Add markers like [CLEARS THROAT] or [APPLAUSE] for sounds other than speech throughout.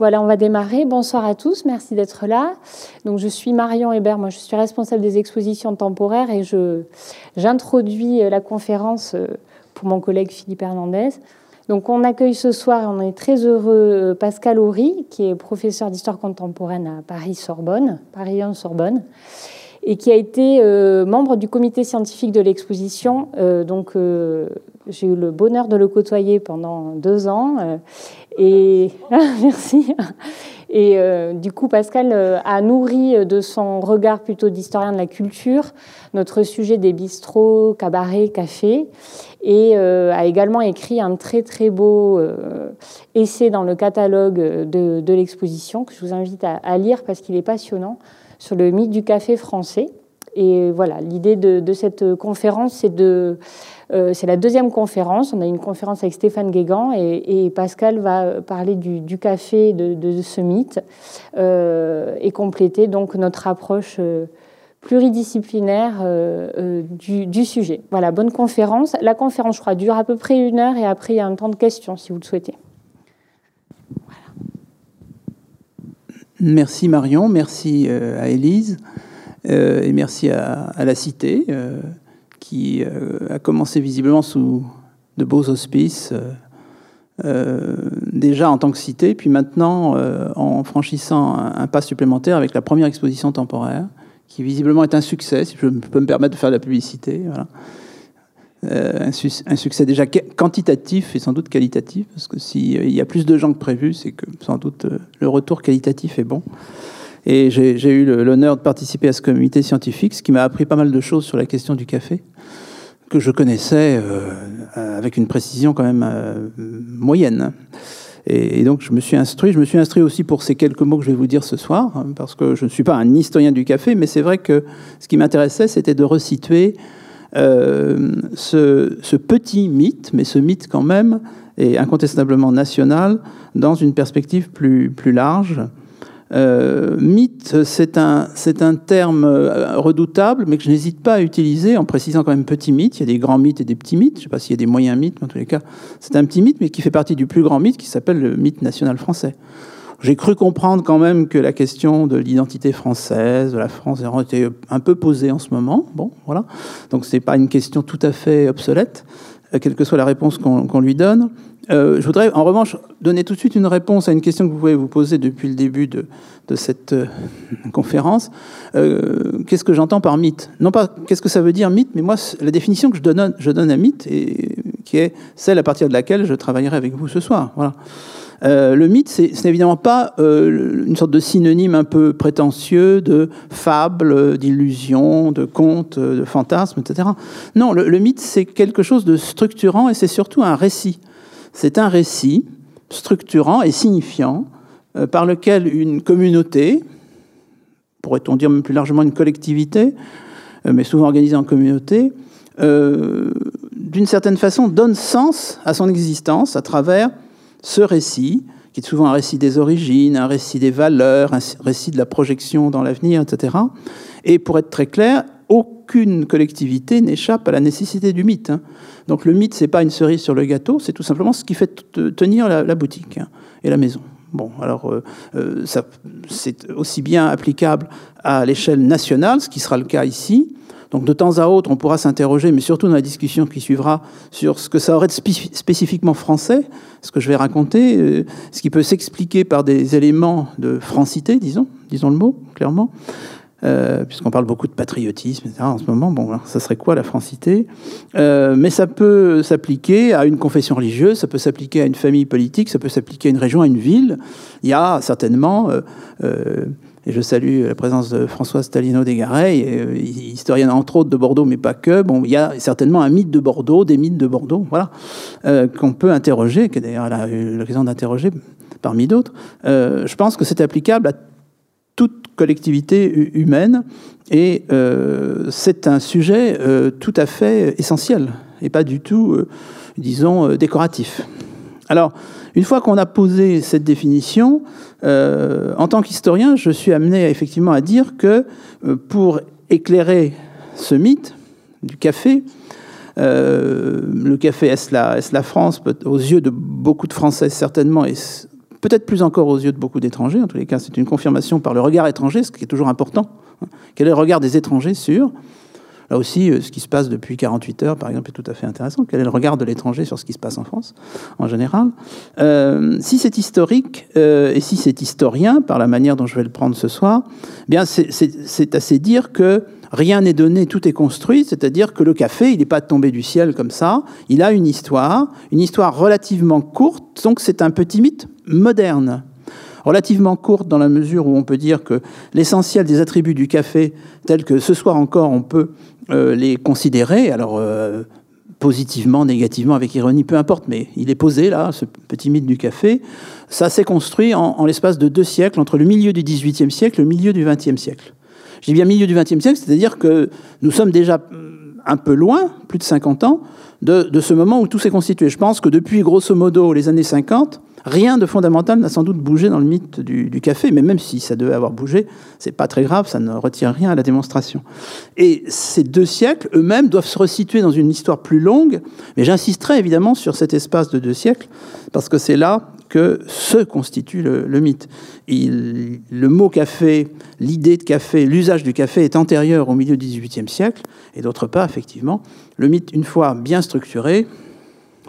Voilà, on va démarrer. Bonsoir à tous, merci d'être là. Donc, je suis Marion Hébert, moi je suis responsable des expositions temporaires et j'introduis la conférence pour mon collègue Philippe Hernandez. Donc, on accueille ce soir, on est très heureux, Pascal Horry, qui est professeur d'histoire contemporaine à Paris-Sorbonne, Paris-Sorbonne, et qui a été euh, membre du comité scientifique de l'exposition. Euh, donc, euh, j'ai eu le bonheur de le côtoyer pendant deux ans. Et [LAUGHS] merci. Et du coup, Pascal a nourri de son regard plutôt d'historien de la culture notre sujet des bistrots, cabarets, cafés, et a également écrit un très très beau essai dans le catalogue de, de l'exposition que je vous invite à, lire parce qu'il est passionnant sur le mythe du café français. Et voilà, l'idée de, cette conférence, c'est de, euh, c'est la deuxième conférence. On a une conférence avec Stéphane Guégan et, Pascal va parler du, café, de, ce mythe, euh, et compléter donc notre approche euh, pluridisciplinaire du, sujet. Voilà, bonne conférence. La conférence, je crois, dure à peu près une heure et après, il y a un temps de questions si vous le souhaitez. Merci Marion, merci à Élise et merci à, la Cité qui a commencé visiblement sous de beaux auspices. déjà en tant que cité, puis maintenant en franchissant un, pas supplémentaire avec la première exposition temporaire, qui visiblement est un succès, si je peux me permettre de faire de la publicité. Euh, un, succès déjà quantitatif et sans doute qualitatif, parce que s'il euh, y a plus de gens que prévu, c'est que sans doute euh, le retour qualitatif est bon. Et j'ai eu l'honneur de participer à ce comité scientifique, ce qui m'a appris pas mal de choses sur la question du café, que je connaissais avec une précision quand même moyenne. Et, donc je me suis instruit. Je me suis instruit aussi pour ces quelques mots que je vais vous dire ce soir, hein, parce que je ne suis pas un historien du café, mais c'est vrai que ce qui m'intéressait, c'était de resituer euh, ce, petit mythe, mais ce mythe quand même est incontestablement national dans une perspective plus, plus large. Euh, mythe, c'est un, c'est un terme euh, redoutable, mais que je n'hésite pas à utiliser en précisant quand même petit mythe. Il y a des grands mythes et des petits mythes. Je ne sais pas s'il y a des moyens mythes, mais en tous les cas, c'est un petit mythe, mais qui fait partie du plus grand mythe qui s'appelle le mythe national français. J'ai cru comprendre quand même que la question de l'identité française, de la France, était un peu posée en ce moment. Bon, voilà. Donc ce n'est pas une question tout à fait obsolète, quelle que soit la réponse qu'on lui donne. Euh, je voudrais en revanche donner tout de suite une réponse à une question que vous pouvez vous poser depuis le début de, cette euh, [LAUGHS] conférence. qu'est-ce que j'entends par mythe? Non pas qu'est-ce que ça veut dire mythe, mais moi la définition que je donne, à mythe, qui est celle à partir de laquelle je travaillerai avec vous ce soir. Voilà. Euh, le mythe, c'est évidemment pas euh, une sorte de synonyme un peu prétentieux de fable, d'illusion, de conte, de fantasme, etc. Non, le, mythe, c'est quelque chose de structurant et c'est surtout un récit. C'est un récit structurant et signifiant euh, par lequel une communauté, pourrait-on dire même plus largement une collectivité, mais souvent organisée en communauté, d'une certaine façon donne sens à son existence à travers ce récit, qui est souvent un récit des origines, un récit des valeurs, un récit de la projection dans l'avenir, etc. Et pour être très clair, aucune collectivité n'échappe à la nécessité du mythe. Hein. Donc le mythe, c'est pas une cerise sur le gâteau, c'est tout simplement ce qui fait tenir la, boutique hein, et la maison. Bon, alors euh, euh, c'est aussi bien applicable à l'échelle nationale, ce qui sera le cas ici, donc de temps à autre, on pourra s'interroger, mais surtout dans la discussion qui suivra, sur ce que ça aurait de spécifiquement français, ce que je vais raconter, euh, ce qui peut s'expliquer par des éléments de francité, disons, disons le mot clairement. Euh, puisqu'on parle beaucoup de patriotisme etc., en ce moment, bon, ça serait quoi la francité? Euh, Mais ça peut s'appliquer à une confession religieuse, ça peut s'appliquer à une famille politique, ça peut s'appliquer à une région, à une ville. Il y a certainement et je salue la présence de Françoise Stalino Desgareilles, euh, historienne entre autres de Bordeaux, mais pas que. Bon, il y a certainement un mythe de Bordeaux, des mythes de Bordeaux, voilà, euh, qu'on peut interroger, que d'ailleurs elle a eu l'occasion d'interroger parmi d'autres. Euh, je pense que c'est applicable à toute collectivité humaine et c'est un sujet tout à fait essentiel et pas du tout, disons, décoratif. Alors, une fois qu'on a posé cette définition, euh, en tant qu'historien, je suis amené effectivement à dire que euh, pour éclairer ce mythe du café, euh, le café est la, est la France? Aux yeux de beaucoup de Français, certainement, et peut-être plus encore aux yeux de beaucoup d'étrangers, en tous les cas c'est une confirmation par le regard étranger, ce qui est toujours important. Hein. Quel est le regard des étrangers sur Là aussi, euh, ce qui se passe depuis 48 heures, par exemple, est tout à fait intéressant. Quel est le regard de l'étranger sur ce qui se passe en France, en général euh, Si c'est historique, euh, et si c'est historien, par la manière dont je vais le prendre ce soir, eh bien c'est assez dire que rien n'est donné, tout est construit, c'est-à-dire que le café, il n'est pas tombé du ciel comme ça, il a une histoire, une histoire relativement courte, donc c'est un petit mythe moderne. Relativement courte dans la mesure où on peut dire que l'essentiel des attributs du café, tels que ce soir encore on peut euh, les considérer, alors euh, positivement, négativement, avec ironie, peu importe, mais il est posé là, ce petit mythe du café. Ça s'est construit en, l'espace de deux siècles, entre le milieu du XVIIIe siècle et le milieu du XXe siècle. Dis bien milieu du XXe siècle, c'est-à-dire que nous sommes déjà un peu loin, plus de 50 ans, de, de ce moment où tout s'est constitué. Je pense que depuis, grosso modo, les années 50, Rien de fondamental n'a sans doute bougé dans le mythe du, café, mais même si ça devait avoir bougé, c'est pas très grave, ça ne retient rien à la démonstration. Et ces deux siècles eux-mêmes doivent se resituer dans une histoire plus longue, mais j'insisterai évidemment sur cet espace de deux siècles, parce que c'est là que se constitue le, mythe. le mot café, l'idée de café, l'usage du café est antérieur au milieu du XVIIIe siècle, et d'autre part, effectivement, le mythe, une fois bien structuré,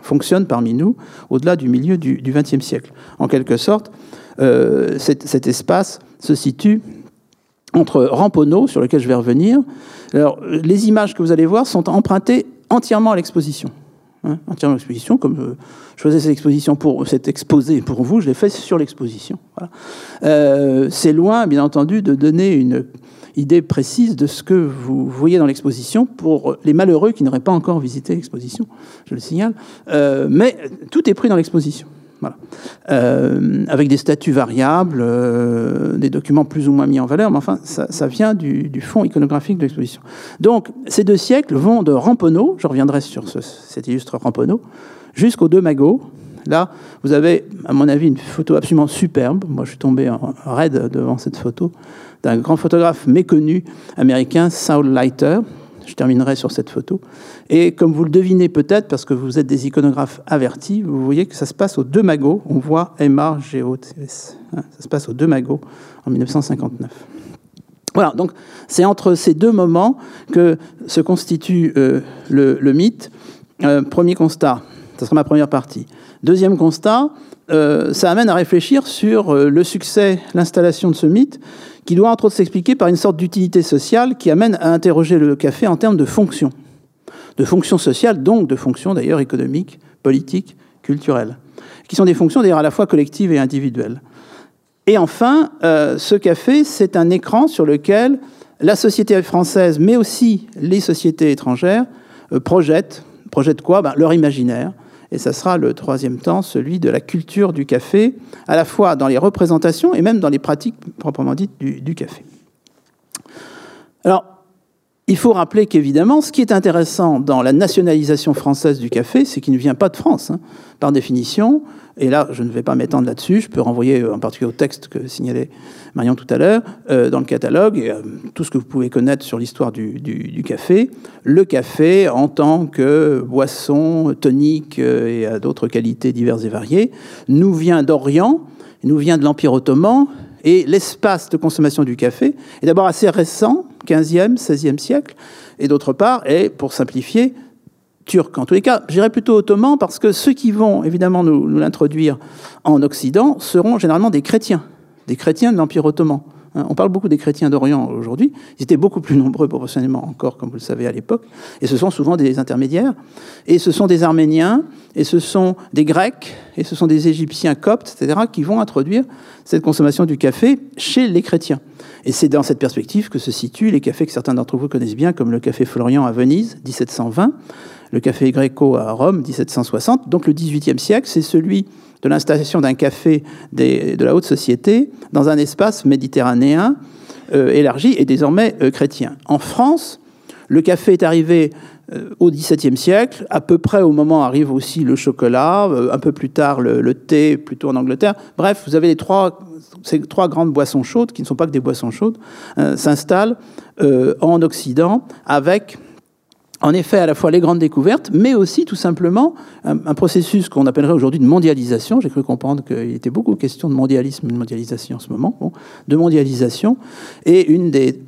fonctionne parmi nous au-delà du milieu du XXe siècle. En quelque sorte, euh, cet, espace se situe entre Ramponneau, sur lequel je vais revenir. Alors, les images que vous allez voir sont empruntées entièrement à l'exposition. Hein, entièrement à l'exposition, comme je, faisais cette exposition pour cet exposé pour vous, je l'ai fait sur l'exposition. Euh, c'est loin, bien entendu, de donner une idée précise de ce que vous voyez dans l'exposition pour les malheureux qui n'auraient pas encore visité l'exposition, je le signale. Euh, mais tout est pris dans l'exposition. Euh, avec des statuts variables, euh, des documents plus ou moins mis en valeur, mais enfin, ça, vient du, fond iconographique de l'exposition. Donc, ces deux siècles vont de Ramponneau, je reviendrai sur cet illustre Ramponneau, jusqu'aux deux magots. Là, vous avez, à mon avis, une photo absolument superbe. Moi, je suis tombé en raide devant cette photo d'un grand photographe méconnu américain, Saul Leiter. Je terminerai sur cette photo. Et comme vous le devinez peut-être, parce que vous êtes des iconographes avertis, vous voyez que ça se passe au Deux Magots. On voit M-A-G-O-T-S. Hein, ça se passe au Deux Magots en 1959. Voilà, donc c'est entre ces deux moments que se constitue euh, le, mythe. Euh, premier constat, ce sera ma première partie. Deuxième constat, euh, ça amène à réfléchir sur le succès, l'installation de ce mythe qui doit entre autres s'expliquer par une sorte d'utilité sociale qui amène à interroger le café en termes de fonction. De fonction sociale, donc de fonctions d'ailleurs économiques, politiques, culturelles, qui sont des fonctions d'ailleurs à la fois collectives et individuelles. Et enfin, euh, ce café, c'est un écran sur lequel la société française, mais aussi les sociétés étrangères, euh, projettent, projettent quoi? Ben, Leur imaginaire, et ça sera le troisième temps, celui de la culture du café, à la fois dans les représentations et même dans les pratiques proprement dites du, café. Alors, il faut rappeler qu'évidemment, ce qui est intéressant dans la nationalisation française du café, c'est qu'il ne vient pas de France. Hein. Par définition, et là, je ne vais pas m'étendre là-dessus. Je peux renvoyer euh, en particulier au texte que signalait Marion tout à l'heure, euh, dans le catalogue, et, euh, tout ce que vous pouvez connaître sur l'histoire du, café. Le café, en tant que boisson tonique et à d'autres qualités diverses et variées, nous vient d'Orient, nous vient de l'Empire ottoman, et l'espace de consommation du café est d'abord assez récent, 15e, 16e siècle, et d'autre part est, pour simplifier, turc. En tous les cas, j'irai plutôt ottoman parce que ceux qui vont évidemment nous, l'introduire en Occident seront généralement des chrétiens, des chrétiens de l'Empire ottoman. Hein, on parle beaucoup des chrétiens d'Orient aujourd'hui. Ils étaient beaucoup plus nombreux proportionnellement encore, comme vous le savez, à l'époque. Et ce sont souvent des intermédiaires. Et ce sont des Arméniens, et ce sont des Grecs, et ce sont des Égyptiens coptes, etc., qui vont introduire cette consommation du café chez les chrétiens. Et c'est dans cette perspective que se situent les cafés que certains d'entre vous connaissent bien, comme le café Florian à Venise, 1720, le café Greco à Rome, 1760. Donc le XVIIIe siècle, c'est celui de l'installation d'un café de la haute société dans un espace méditerranéen euh, élargi et désormais euh, chrétien. En France, le café est arrivé au XVIIe siècle, à peu près au moment arrive aussi le chocolat, un peu plus tard le, thé, plutôt en Angleterre. Bref, vous avez les trois, ces trois grandes boissons chaudes, qui ne sont pas que des boissons chaudes, s'installent en Occident avec en effet à la fois les grandes découvertes, mais aussi tout simplement un, processus qu'on appellerait aujourd'hui de mondialisation. J'ai cru comprendre qu'il était beaucoup question de mondialisme de mondialisation en ce moment, de mondialisation. Et une des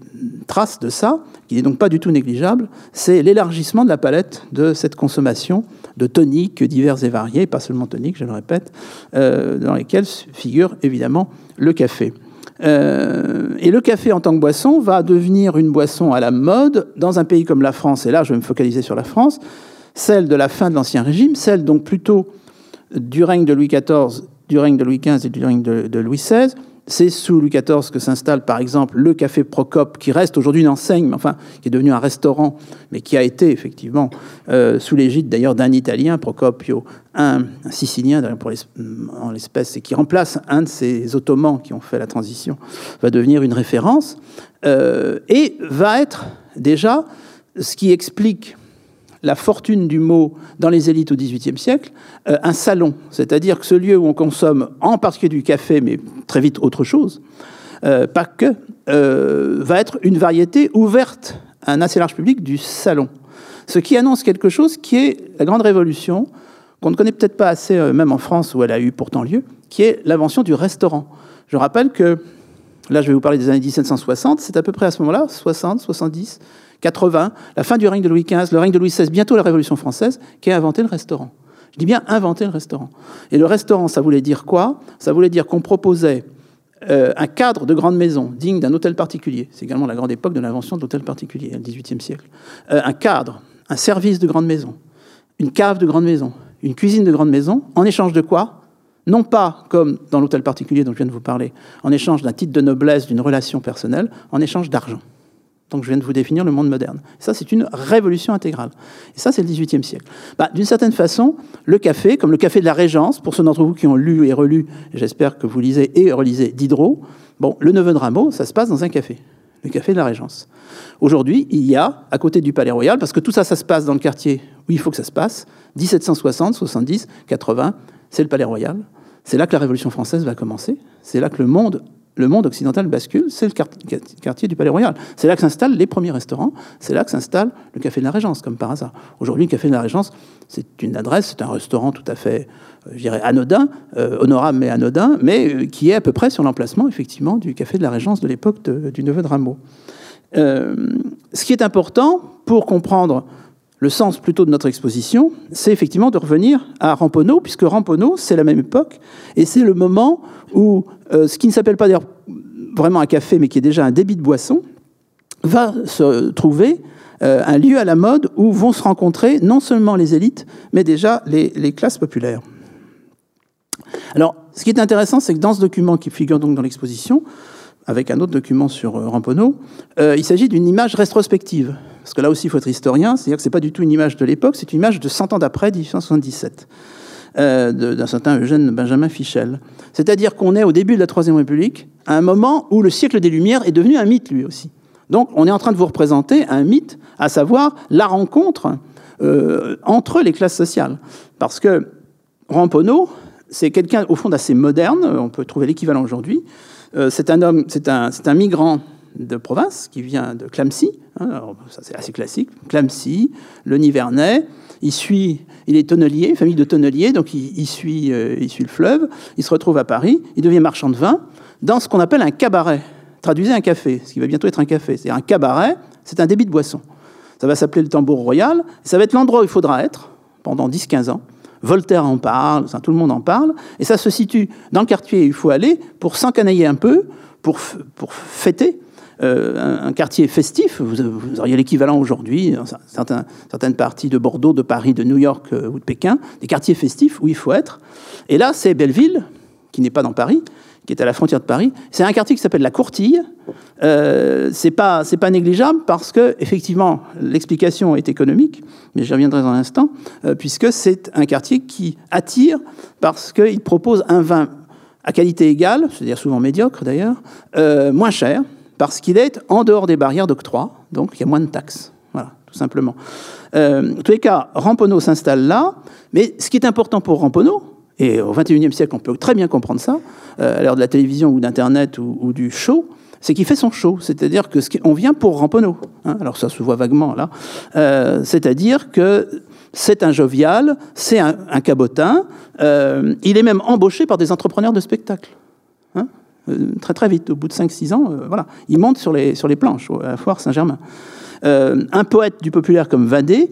traces de ça, qui n'est donc pas du tout négligeable, c'est l'élargissement de la palette de cette consommation de toniques divers et variés, pas seulement toniques, je le répète, euh, dans lesquels figure évidemment le café. Euh, et le café en tant que boisson va devenir une boisson à la mode dans un pays comme la France, et là je vais me focaliser sur la France, celle de la fin de l'Ancien Régime, celle donc plutôt du règne de Louis XIV, du règne de Louis XV et du règne de Louis XVI, c'est sous Louis XIV que s'installe par exemple le café Procope, qui reste aujourd'hui une enseigne, mais enfin qui est devenu un restaurant, mais qui a été effectivement euh, sous l'égide d'ailleurs d'un Italien, Procopio, un, Sicilien en l'espèce, et qui remplace un de ces Ottomans qui ont fait la transition, va devenir une référence, euh, et va être déjà ce qui explique la fortune du mot dans les élites au XVIIIe siècle, euh, un salon, c'est-à-dire que ce lieu où on consomme en particulier du café, mais très vite autre chose, euh, pas que, euh, va être une variété ouverte à un assez large public du salon. Ce qui annonce quelque chose qui est la grande révolution, qu'on ne connaît peut-être pas assez, même en France où elle a eu pourtant lieu, qui est l'invention du restaurant. Je rappelle que, là je vais vous parler des années 1760, c'est à peu près à ce moment-là, 60, 70, 80, la fin du règne de Louis XV, le règne de Louis XVI, bientôt la Révolution française, qui a inventé le restaurant. Je dis bien inventer le restaurant. Et le restaurant, ça voulait dire quoi? Ça voulait dire qu'on proposait euh, un cadre de grande maison digne d'un hôtel particulier. C'est également la grande époque de l'invention de l'hôtel particulier, le XVIIIe siècle. Euh, un cadre, un service de grande maison, une cave de grande maison, une cuisine de grande maison, en échange de quoi? Non pas comme dans l'hôtel particulier dont je viens de vous parler, en échange d'un titre de noblesse, d'une relation personnelle, en échange d'argent. Donc je viens de vous définir le monde moderne. Ça, c'est une révolution intégrale. Et ça, c'est le XVIIIe siècle. Bah, D'une certaine façon, le café, comme le café de la Régence, pour ceux d'entre vous qui ont lu et relu, j'espère que vous lisez et relisez Diderot, bon, le neveu de Rameau, ça se passe dans un café, le café de la Régence. Aujourd'hui, il y a, à côté du Palais Royal, parce que tout ça, ça se passe dans le quartier où il faut que ça se passe, 1760, 70, 80, c'est le Palais Royal. C'est là que la Révolution française va commencer. C'est là que le monde le monde occidental bascule, c'est le quartier du Palais Royal. C'est là que s'installent les premiers restaurants, c'est là que s'installe le Café de la Régence, comme par hasard. Aujourd'hui, le Café de la Régence, c'est une adresse, c'est un restaurant tout à fait, euh, je dirais, anodin, euh, honorable mais anodin, mais euh, qui est à peu près sur l'emplacement, effectivement, du Café de la Régence de l'époque du neveu de Rameau. ce qui est important pour comprendre le sens plutôt de notre exposition, c'est effectivement de revenir à Ramponneau, puisque Ramponneau, c'est la même époque, et c'est le moment où euh, ce qui ne s'appelle pas d'ailleurs vraiment un café, mais qui est déjà un débit de boisson, va se trouver euh, un lieu à la mode où vont se rencontrer non seulement les élites, mais déjà les, classes populaires. Alors, ce qui est intéressant, c'est que dans ce document qui figure donc dans l'exposition, avec un autre document sur euh, Ramponneau, il s'agit d'une image rétrospective. Parce que là aussi, il faut être historien, c'est-à-dire que ce n'est pas du tout une image de l'époque, c'est une image de 100 ans d'après, 1877, euh, d'un certain Eugène Benjamin Fichel. C'est-à-dire qu'on est au début de la Troisième République, à un moment où le siècle des Lumières est devenu un mythe lui aussi. Donc on est en train de vous représenter un mythe, à savoir la rencontre euh, entre les classes sociales. Parce que Ramponneau, c'est quelqu'un au fond d'assez moderne, on peut trouver l'équivalent aujourd'hui. Euh, c'est un homme, c'est un, migrant de province qui vient de Clamcy, hein, ça c'est assez classique, Clamcy, le Nivernais, il suit, il est tonnelier, famille de tonneliers, donc il, suit, euh, il suit le fleuve, il se retrouve à Paris, il devient marchand de vin dans ce qu'on appelle un cabaret. Traduisez un café, ce qui va bientôt être un café. C'est un cabaret, c'est un débit de boisson. Ça va s'appeler le tambour royal, ça va être l'endroit où il faudra être pendant 10-15 ans. Voltaire en parle, tout le monde en parle, et ça se situe dans le quartier où il faut aller pour s'encanailler un peu, pour, fêter, euh, un, quartier festif. Vous, auriez l'équivalent aujourd'hui, dans certaines parties de Bordeaux, de Paris, de New York euh, ou de Pékin, des quartiers festifs où il faut être. Et là, c'est Belleville, qui n'est pas dans Paris, qui est à la frontière de Paris. C'est un quartier qui s'appelle la Courtille. Euh, c'est pas c'est pas négligeable parce que effectivement l'explication est économique, mais j'y reviendrai dans un instant, euh, puisque c'est un quartier qui attire parce qu'il propose un vin à qualité égale, c'est-à-dire souvent médiocre d'ailleurs, moins cher, parce qu'il est en dehors des barrières d'octroi, donc il y a moins de taxes. Voilà, tout simplement. Euh, en tous les cas, Ramponneau s'installe là, mais ce qui est important pour Ramponneau, et au XXIe siècle, on peut très bien comprendre ça, euh, à l'heure de la télévision ou d'Internet ou, du show, c'est qu'il fait son show, c'est-à-dire que on vient pour Ramponneau. Hein. alors ça se voit vaguement là, euh, c'est-à-dire que c'est un jovial, c'est un, cabotin. Euh, il est même embauché par des entrepreneurs de spectacle. Hein. Très très vite, au bout de 5-6 ans, voilà, il monte sur les, sur les planches à la foire Saint-Germain. Un poète du populaire comme Vadé,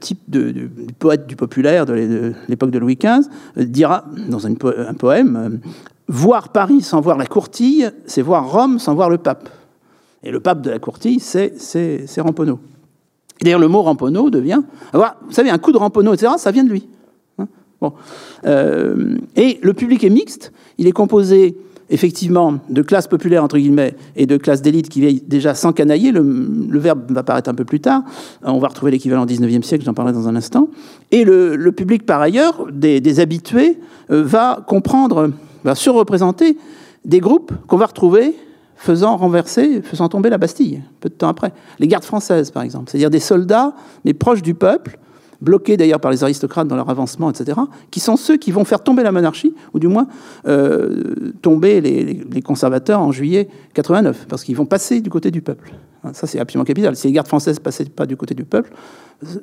type de, poète du populaire de l'époque de Louis XV, dira dans un poème Voir Paris sans voir la courtille, c'est voir Rome sans voir le pape. Et le pape de la courtille, c'est Ramponneau. D'ailleurs, le mot Ramponneau devient. vous savez, un coup de Ramponneau, etc., ça vient de lui. Hein bon. Euh, et le public est mixte. Il est composé effectivement de classes populaires, entre guillemets, et de classes d'élite qui vieillent déjà sans canailler. Le, verbe va apparaître un peu plus tard. On va retrouver l'équivalent au 19e siècle, j'en parlerai dans un instant. Et le, public, par ailleurs, des, habitués, euh, va comprendre va surreprésenter des groupes qu'on va retrouver faisant renverser, faisant tomber la Bastille, peu de temps après. Les gardes françaises, par exemple, c'est-à-dire des soldats, mais proches du peuple, bloqués d'ailleurs par les aristocrates dans leur avancement, etc., qui sont ceux qui vont faire tomber la monarchie, ou du moins euh, tomber les, conservateurs en juillet 89, parce qu'ils vont passer du côté du peuple. Ça, c'est absolument capital. Si les gardes françaises passaient pas du côté du peuple,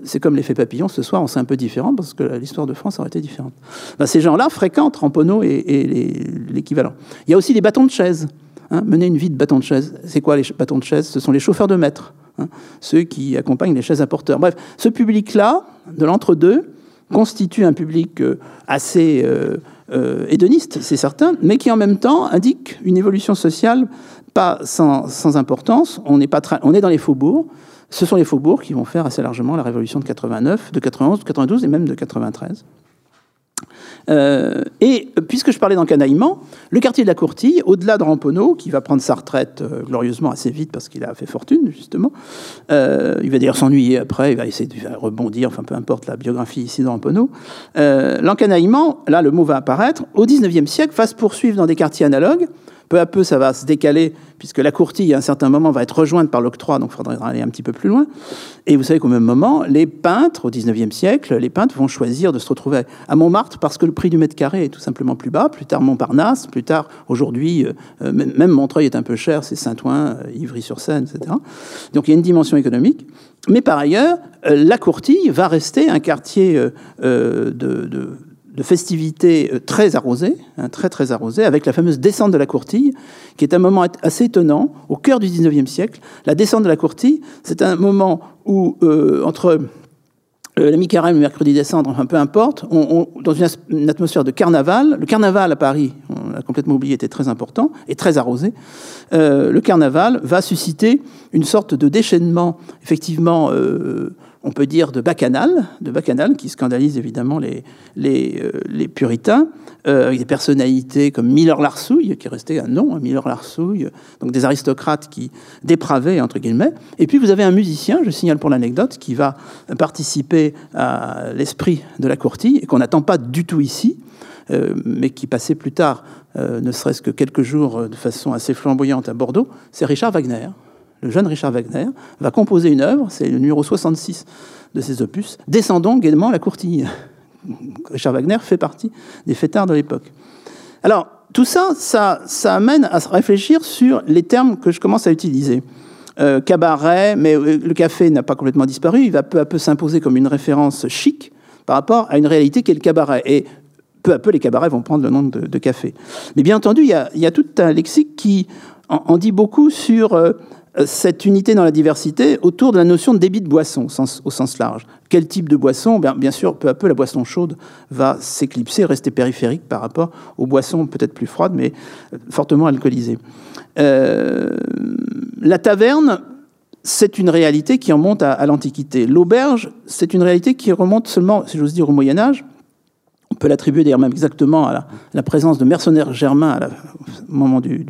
c'est comme l'effet papillon, ce soir, on sait un peu différent, parce que l'histoire de France aurait été différente. Ben, ces gens-là fréquentent Ramponneau et, l'équivalent. Il y a aussi les bâtons de chaise. Hein, mener une vie de bâton de chaise. C'est quoi les bâtons de chaise? Ce sont les chauffeurs de maître. Hein, ceux qui accompagnent les chaises à porteurs. Bref, ce public-là, de l'entre-deux, constitue un public euh, assez euh, euh, hédoniste, c'est certain, mais qui en même temps indique une évolution sociale pas sans, importance. On est, on est dans les faubourgs. Ce sont les faubourgs qui vont faire assez largement la révolution de 89, de 91, de 92 et même de 93. Euh, et puisque je parlais d'encanaillement, le quartier de la Courtille, au-delà de Ramponneau, qui va prendre sa retraite euh, glorieusement assez vite parce qu'il a fait fortune, justement, euh, il va d'ailleurs s'ennuyer après, il va essayer de rebondir, enfin peu importe la biographie ici de Ramponneau. l'encanaillement, là le mot va apparaître, au 19e siècle, va se poursuivre dans des quartiers analogues, peu à peu, ça va se décaler, puisque la courtille, à un certain moment, va être rejointe par l'octroi, donc il faudra aller un petit peu plus loin. Et vous savez qu'au même moment, les peintres, au XIXe siècle, les peintres vont choisir de se retrouver à Montmartre parce que le prix du mètre carré est tout simplement plus bas. Plus tard, Montparnasse, plus tard, aujourd'hui, euh, euh, même Montreuil est un peu cher, c'est Saint-Ouen, euh, Ivry-sur-Seine, etc. Donc il y a une dimension économique. Mais par ailleurs, la courtille va rester un quartier de festivités euh, très arrosées, hein, très très arrosées, avec la fameuse descente de la courtille, qui est un moment assez étonnant, au cœur du 19e siècle. La descente de la courtille, c'est un moment où, euh, entre euh, la mi-carême le mercredi descendre, enfin peu importe, dans une, atmosphère de carnaval, le carnaval à Paris, on l'a complètement oublié, était très important et très arrosé, le carnaval va susciter une sorte de déchaînement, effectivement, on peut dire, de bacchanal, de bacchanal qui scandalise évidemment les, les, euh, puritains, euh, avec des personnalités comme Miller Larsouille, qui est resté un nom, hein, Miller Larsouille, donc des aristocrates qui dépravaient, entre guillemets. Et puis vous avez un musicien, je signale pour l'anecdote, qui va participer à l'esprit de la courtille, et qu'on n'attend pas du tout ici, euh, mais qui passait plus tard, ne serait-ce que quelques jours de façon assez flamboyante à Bordeaux, c'est Richard Wagner le jeune Richard Wagner, va composer une œuvre, c'est le numéro 66 de ses opus, Descendons gaiement la courtille. [LAUGHS] Richard Wagner fait partie des fêtards de l'époque. Alors, tout ça, ça, amène à se réfléchir sur les termes que je commence à utiliser. Euh, cabaret, mais euh, le café n'a pas complètement disparu, il va peu à peu s'imposer comme une référence chic par rapport à une réalité qui est le cabaret. Et peu à peu, les cabarets vont prendre le nom de, café. Mais bien entendu, il y, a, il y a, tout un lexique qui en, dit beaucoup sur euh, cette unité dans la diversité autour de la notion de débit de boisson au sens, large. Quel type de boisson? Bien, sûr, peu à peu, la boisson chaude va s'éclipser, rester périphérique par rapport aux boissons peut-être plus froides, mais euh, fortement alcoolisées. Euh, la taverne, c'est une réalité qui remonte à, l'Antiquité. L'auberge, c'est une réalité qui remonte seulement, si j'ose dire, au Moyen Âge. On peut l'attribuer d'ailleurs même exactement à la, présence de mercenaires germains au moment du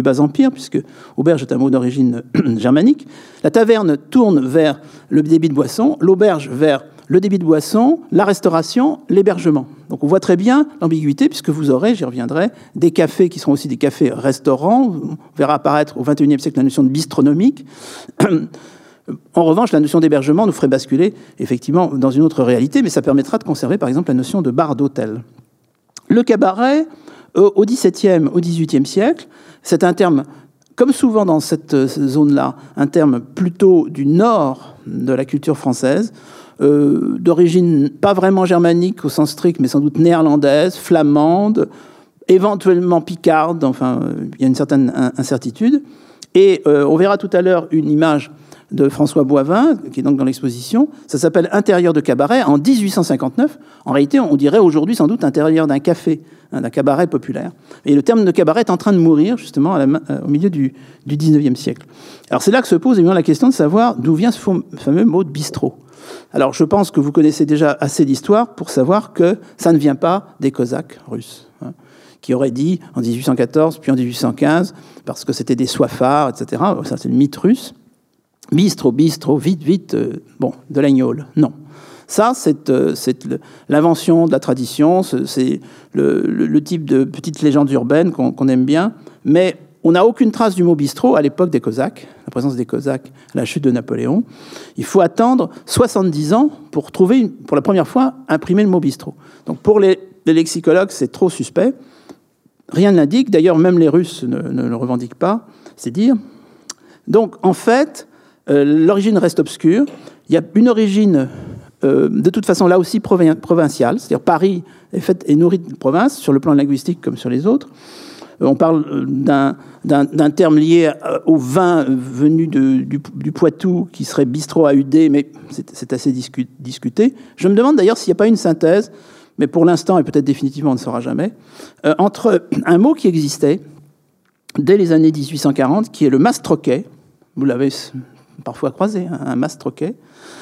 Bas-Empire, puisque auberge est un mot d'origine [CLEARS THROAT] germanique. La taverne tourne vers le débit de boisson, l'auberge vers le débit de boisson, la restauration, l'hébergement. Donc on voit très bien l'ambiguïté, puisque vous aurez, j'y reviendrai, des cafés qui seront aussi des cafés-restaurants. On verra apparaître au XXIe siècle la notion de bistronomique. [CLEARS THROAT] En revanche, la notion d'hébergement nous ferait basculer effectivement dans une autre réalité, mais ça permettra de conserver par exemple la notion de bar d'hôtel. Le cabaret, au XVIIe, au XVIIIe siècle, c'est un terme comme souvent dans cette zone-là, un terme plutôt du nord de la culture française, euh, d'origine pas vraiment germanique au sens strict, mais sans doute néerlandaise, flamande, éventuellement picarde, enfin, il y a une certaine incertitude. Et euh, on verra tout à l'heure une image de François Boivin, qui est donc dans l'exposition. Ça s'appelle Intérieur de cabaret en 1859. En réalité, on dirait aujourd'hui sans doute intérieur d'un café, d'un cabaret populaire. Et le terme de cabaret est en train de mourir justement euh, au milieu du, du 19e siècle. Alors c'est là que se pose évidemment la question de savoir d'où vient ce fameux mot de bistrot. Alors je pense que vous connaissez déjà assez d'histoire pour savoir que ça ne vient pas des Cosaques russes. Hein qui aurait dit en 1814 puis en 1815, parce que c'était des soifards, etc. Ça, c'est le mythe russe. Bistro, bistro, vite, vite, euh, bon, de l'agnole. Non. Ça, c'est euh, l'invention de la tradition, c'est le, type de petite légende urbaine qu'on aime bien, mais on n'a aucune trace du mot bistrot à l'époque des Cosaques, la présence des Cosaques à la chute de Napoléon. Il faut attendre 70 ans pour trouver, pour la première fois, imprimer le mot bistrot. Donc pour les, lexicologues, c'est trop suspect. Rien ne l'indique, d'ailleurs même les Russes ne, le revendiquent pas, c'est dire. Donc en fait, euh, l'origine reste obscure. Il y a une origine euh, de toute façon là aussi provinciale, c'est-à-dire Paris est, fait, est nourri de province sur le plan linguistique comme sur les autres. Euh, on parle d'un terme lié au vin venu du, Poitou qui serait bistrot à UD, mais c'est assez discuté. Je me demande d'ailleurs s'il n'y a pas une synthèse mais pour l'instant, et peut-être définitivement, on ne saura jamais, euh, entre un mot qui existait dès les années 1840, qui est le mastroquet, vous l'avez parfois croisé, hein, un mastroquet, euh,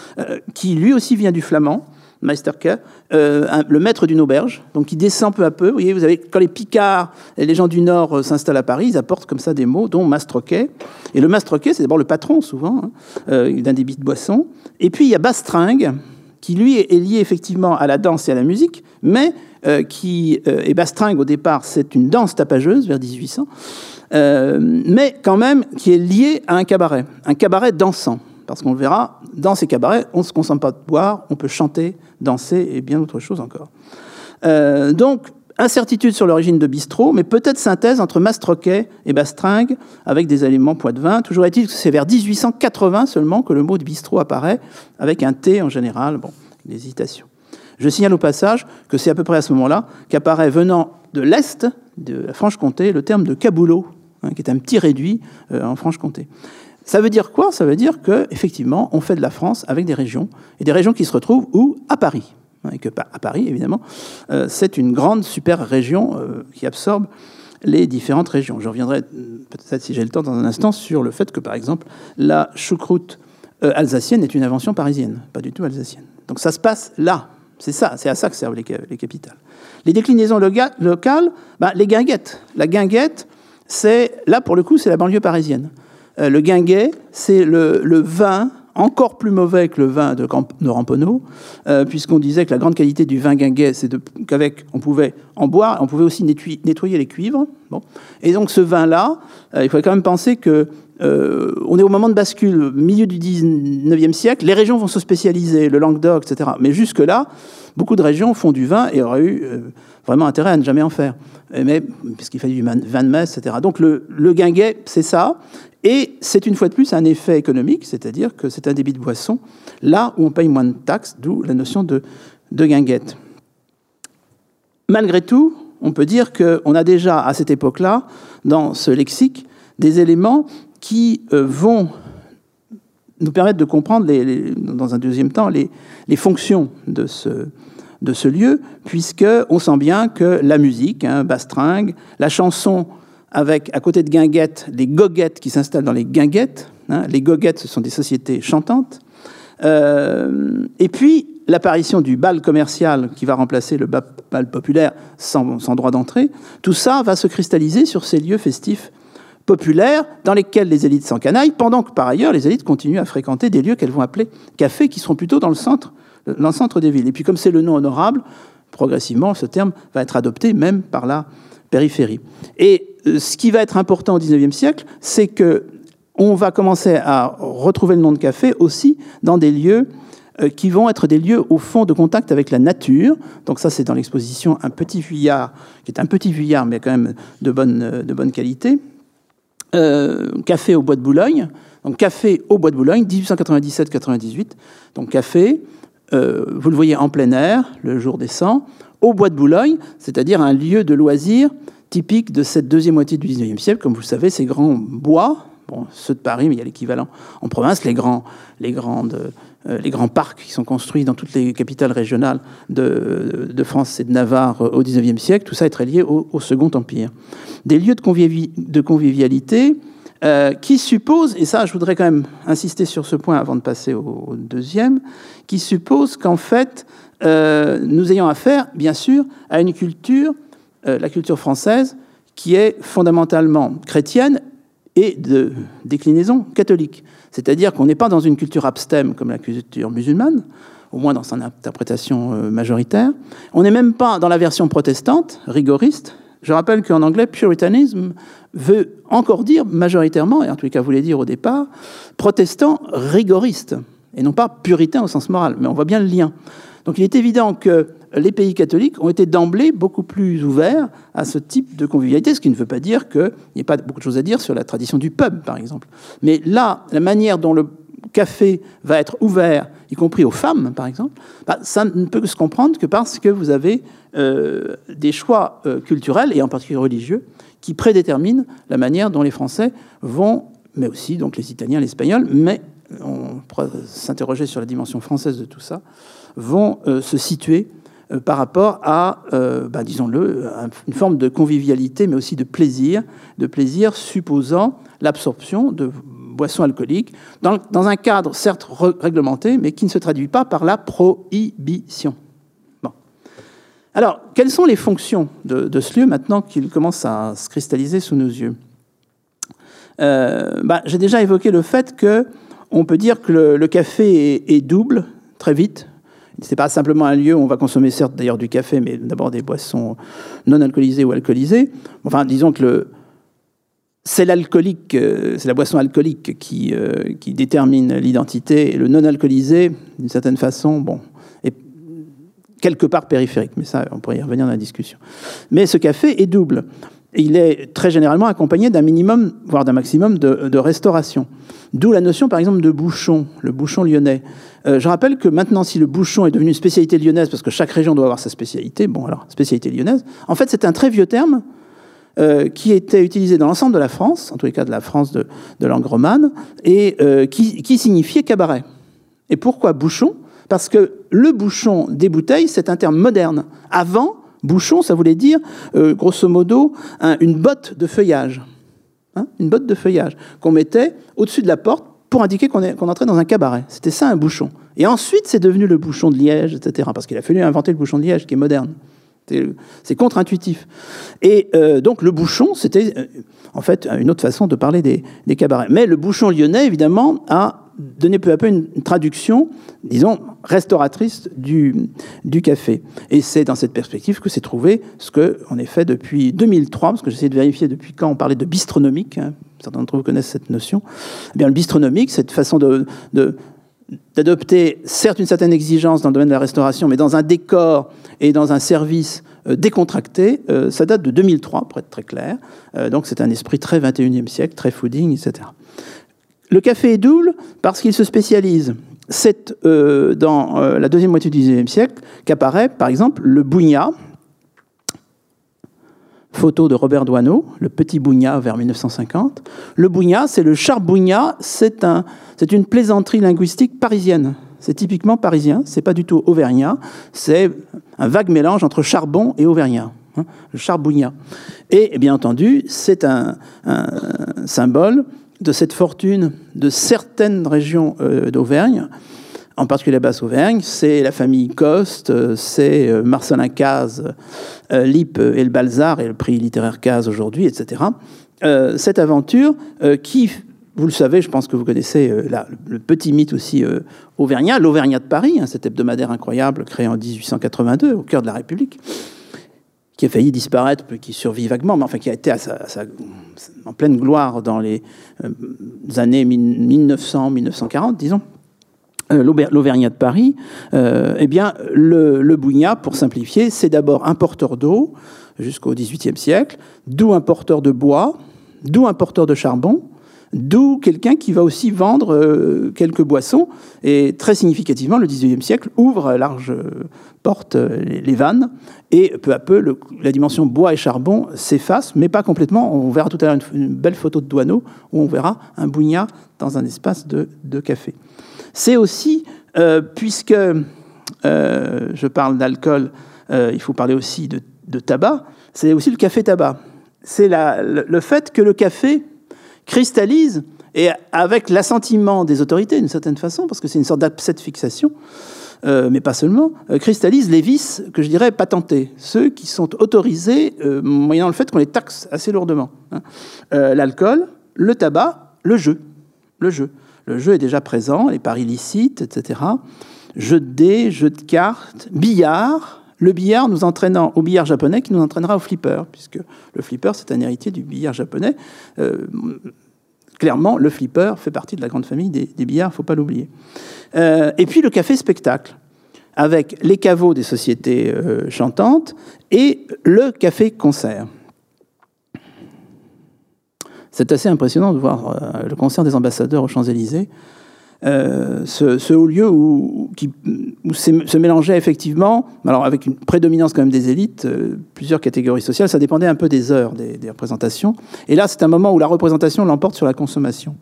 qui lui aussi vient du flamand, Meisterke, euh, le maître d'une auberge, donc qui descend peu à peu. Vous voyez, vous avez, quand les Picards et les gens du Nord s'installent à Paris, ils apportent comme ça des mots, dont mastroquet. Et le mastroquet, c'est d'abord le patron, souvent, hein, d'un débit de boisson. Et puis, il y a bastringue, qui lui est lié effectivement à la danse et à la musique, mais euh, qui euh, est bastringue au départ, c'est une danse tapageuse vers 1800, euh, mais quand même qui est lié à un cabaret, un cabaret dansant. Parce qu'on le verra, dans ces cabarets, on ne se concentre pas de boire, on peut chanter, danser et bien d'autres choses encore. donc, Incertitude sur l'origine de bistrot, mais peut-être synthèse entre mastroquet et bastringue avec des éléments vin. Toujours est-il que c'est vers 1880 seulement que le mot de bistrot apparaît, avec un T en général. Bon, une hésitation. Je signale au passage que c'est à peu près à ce moment-là qu'apparaît venant de l'Est, de la Franche-Comté, le terme de caboulot, hein, qui est un petit réduit euh, en Franche-Comté. Ça veut dire quoi? Ça veut dire qu'effectivement, on fait de la France avec des régions, et des régions qui se retrouvent où? À Paris et que à Paris, évidemment, euh, c'est une grande super région euh, qui absorbe les différentes régions. Je reviendrai peut-être si j'ai le temps dans un instant sur le fait que, par exemple, la choucroute euh, alsacienne est une invention parisienne, pas du tout alsacienne. Donc ça se passe là. C'est ça, c'est à ça que servent les, capitales. Les déclinaisons locales, bah, les guinguettes. La guinguette, c'est là pour le coup, c'est la banlieue parisienne. Le guinguet, c'est le, vin encore plus mauvais que le vin de, Ramponneau, euh, puisqu'on disait que la grande qualité du vin guinguet, c'est qu'avec, on pouvait en boire, on pouvait aussi nettoyer, les cuivres. Bon. Et donc ce vin-là, euh, il faudrait quand même penser que euh, on est au moment de bascule, milieu du 19e siècle, les régions vont se spécialiser, le Languedoc, etc. Mais jusque-là, beaucoup de régions font du vin et auraient eu vraiment intérêt à ne jamais en faire. Mais, puisqu'il fallait du vin de messe, etc. Donc le guinguet, c'est ça. Et c'est une fois de plus un effet économique, c'est-à-dire que c'est un débit de boisson là où on paye moins de taxes, d'où la notion de, de guinguette. Malgré tout, on peut dire qu'on a déjà à cette époque-là, dans ce lexique, des éléments qui euh, vont nous permettre de comprendre, dans un deuxième temps, les, fonctions de ce, de ce lieu, puisqu'on sent bien que la musique, hein, bastringue, la chanson avec, à côté de guinguettes, les goguettes qui s'installent dans les guinguettes. Hein. Les goguettes, ce sont des sociétés chantantes. Euh, et puis, l'apparition du bal commercial qui va remplacer le bal populaire sans, droit d'entrée, tout ça va se cristalliser sur ces lieux festifs populaires dans lesquels les élites s'encanaillent, pendant que par ailleurs les élites continuent à fréquenter des lieux qu'elles vont appeler cafés, qui seront plutôt dans le centre, dans le centre des villes. Et puis comme c'est le nom honorable, progressivement ce terme va être adopté même par la périphérie. Et ce qui va être important au XIXe siècle, c'est que on va commencer à retrouver le nom de café aussi dans des lieux euh, qui vont être des lieux au fond de contact avec la nature. Donc ça, c'est dans l'exposition Un petit vuillard, qui est un petit vuillard, mais quand même de bonne, euh, de bonne qualité. café au bois de Boulogne. Donc café au bois de Boulogne, 1897-98. Donc café, vous le voyez en plein air, le jour des 100, au bois de Boulogne, c'est-à-dire un lieu de loisirs typique de cette deuxième moitié du XIXe siècle. Comme vous le savez, ces grands bois, bon, ceux de Paris, mais il y a l'équivalent en province, les grands, les, grandes, euh, les grands parcs qui sont construits dans toutes les capitales régionales de, de France et de Navarre au XIXe siècle, tout ça est très lié au, Second Empire. Des lieux de, convivialité euh, qui supposent, et ça je voudrais quand même insister sur ce point avant de passer au, deuxième, qui supposent qu'en fait, euh, nous ayons affaire, bien sûr, à une culture euh, la culture française qui est fondamentalement chrétienne et de déclinaison catholique. C'est-à-dire qu'on n'est pas dans une culture abstème comme la culture musulmane, au moins dans son interprétation euh, majoritaire. On n'est même pas dans la version protestante, rigoriste. Je rappelle qu'en anglais, puritanisme veut encore dire majoritairement, et en les cas voulait dire au départ, protestant rigoriste, et non pas puritain au sens moral. Mais on voit bien le lien. Donc il est évident que les pays catholiques ont été d'emblée beaucoup plus ouverts à ce type de convivialité, ce qui ne veut pas dire qu'il n'y ait pas beaucoup de choses à dire sur la tradition du pub, par exemple. Mais là, la manière dont le café va être ouvert, y compris aux femmes, par exemple, bah, ça ne peut se comprendre que parce que vous avez euh, des choix euh, culturels, et en particulier religieux, qui prédéterminent la manière dont les Français vont, mais aussi donc les Italiens, les Espagnols, mais on pourra s'interroger sur la dimension française de tout ça, vont euh, se situer par rapport à, euh, bah, disons-le, une forme de convivialité, mais aussi de plaisir, de plaisir supposant l'absorption de boissons alcooliques dans, un cadre certes réglementé, mais qui ne se traduit pas par la prohibition. Alors, quelles sont les fonctions de, ce lieu maintenant qu'il commence à se cristalliser sous nos yeux? Bah, J'ai déjà évoqué le fait que on peut dire que le, café est double très vite c'est pas simplement un lieu où on va consommer certes d'ailleurs du café, mais d'abord des boissons non alcoolisées ou alcoolisées. Enfin, disons que le, c'est l'alcoolique, euh, c'est la boisson alcoolique qui, euh, qui détermine l'identité. Et le non alcoolisé, d'une certaine façon, bon, est quelque part périphérique. Mais ça, on pourrait y revenir dans la discussion. Mais ce café est double. Il est très généralement accompagné d'un minimum, voire d'un maximum de, restauration. D'où la notion, par exemple, de bouchon, le bouchon lyonnais. Euh, je rappelle que maintenant, si le bouchon est devenu une spécialité lyonnaise, parce que chaque région doit avoir sa spécialité, bon alors, spécialité lyonnaise, en fait, c'est un très vieux terme euh, qui était utilisé dans l'ensemble de la France, en tous les cas de la France de, langue romane, et euh, qui signifiait cabaret. Et pourquoi bouchon? Parce que le bouchon des bouteilles, c'est un terme moderne. Avant, bouchon, ça voulait dire, grosso modo, une botte de feuillage. Hein, une botte de feuillage qu'on mettait au-dessus de la porte pour indiquer qu'on entrait dans un cabaret. C'était ça un bouchon. Et ensuite, c'est devenu le bouchon de Liège, etc. Parce qu'il a fallu inventer le bouchon de Liège, qui est moderne. C'est contre-intuitif. Et euh, donc le bouchon, c'était euh, en fait une autre façon de parler des, cabarets. Mais le bouchon lyonnais, évidemment, a donné peu à peu une traduction, disons, restauratrice du, du café. Et c'est dans cette perspective que s'est trouvé ce que, en effet, depuis 2003, parce que j'essaie de vérifier depuis quand on parlait de bistronomique, hein, certains d'entre vous connaissent cette notion, eh bien, le bistronomique, cette façon de, d'adopter certes une certaine exigence dans le domaine de la restauration, mais dans un décor et dans un service euh, décontracté, euh, ça date de 2003, pour être très clair. Euh, donc c'est un esprit très 21e siècle, très fooding, etc. Le café est double parce qu'il se spécialise. C'est dans la deuxième moitié du XIXe siècle qu'apparaît, par exemple, le bougnat, photo de Robert Doisneau, le petit Bougna vers 1950. Le Bougna, c'est le charbougnat, c'est un, une plaisanterie linguistique parisienne. C'est typiquement parisien, c'est pas du tout auvergnat, c'est un vague mélange entre charbon et auvergnat, hein, le charbougnat. Et bien entendu, c'est un, symbole de cette fortune de certaines régions euh, d'Auvergne en particulier la Basse-Auvergne, c'est la famille Coste, c'est euh, Marcelin Caz, euh, Lippe et le Balzar et le prix littéraire Caz aujourd'hui, etc. Euh, cette aventure qui, vous le savez, je pense que vous connaissez le petit mythe aussi auvergnat, l'Auvergnat de Paris, hein, cet hebdomadaire incroyable créé en 1882 au cœur de la République, qui a failli disparaître, qui survit vaguement, mais enfin qui a été en pleine gloire dans les années 1900-1940, disons. Euh, l'Auvergnat de Paris, euh, eh bien, le, le bougnat, pour simplifier, c'est d'abord un porteur d'eau jusqu'au XVIIIe siècle, d'où un porteur de bois, d'où un porteur de charbon, d'où quelqu'un qui va aussi vendre euh, quelques boissons. Et très significativement, le XIXe siècle ouvre à large porte les, vannes, et peu à peu, la dimension bois et charbon s'efface, mais pas complètement. On verra tout à l'heure une, belle photo de Douaneau, où on verra un bougnat dans un espace de, café. C'est aussi, puisque je parle d'alcool, il faut parler aussi de tabac, c'est aussi le café-tabac. C'est le, fait que le café cristallise, et avec l'assentiment des autorités d'une certaine façon, parce que c'est une sorte d'abcès de fixation, euh, mais pas seulement, euh, cristallise les vices que je dirais patentés, ceux qui sont autorisés euh, moyennant le fait qu'on les taxe assez lourdement. Hein. L'alcool, le tabac, le jeu. Le jeu. Le jeu est déjà présent, les paris licites, etc. Jeu de dés, jeu de cartes, billard, le billard nous entraînant au billard japonais qui nous entraînera au flipper, puisque le flipper, c'est un héritier du billard japonais. Euh, clairement, le flipper fait partie de la grande famille des, billards, il ne faut pas l'oublier. Euh, et puis le café spectacle, avec les caveaux des sociétés euh, chantantes et le café concert. C'est assez impressionnant de voir le concert des ambassadeurs aux Champs-Élysées euh, ce, haut lieu où, se mélangeait effectivement, alors avec une prédominance quand même des élites, euh, plusieurs catégories sociales, ça dépendait un peu des heures des, représentations. Et là, c'est un moment où la représentation l'emporte sur la consommation.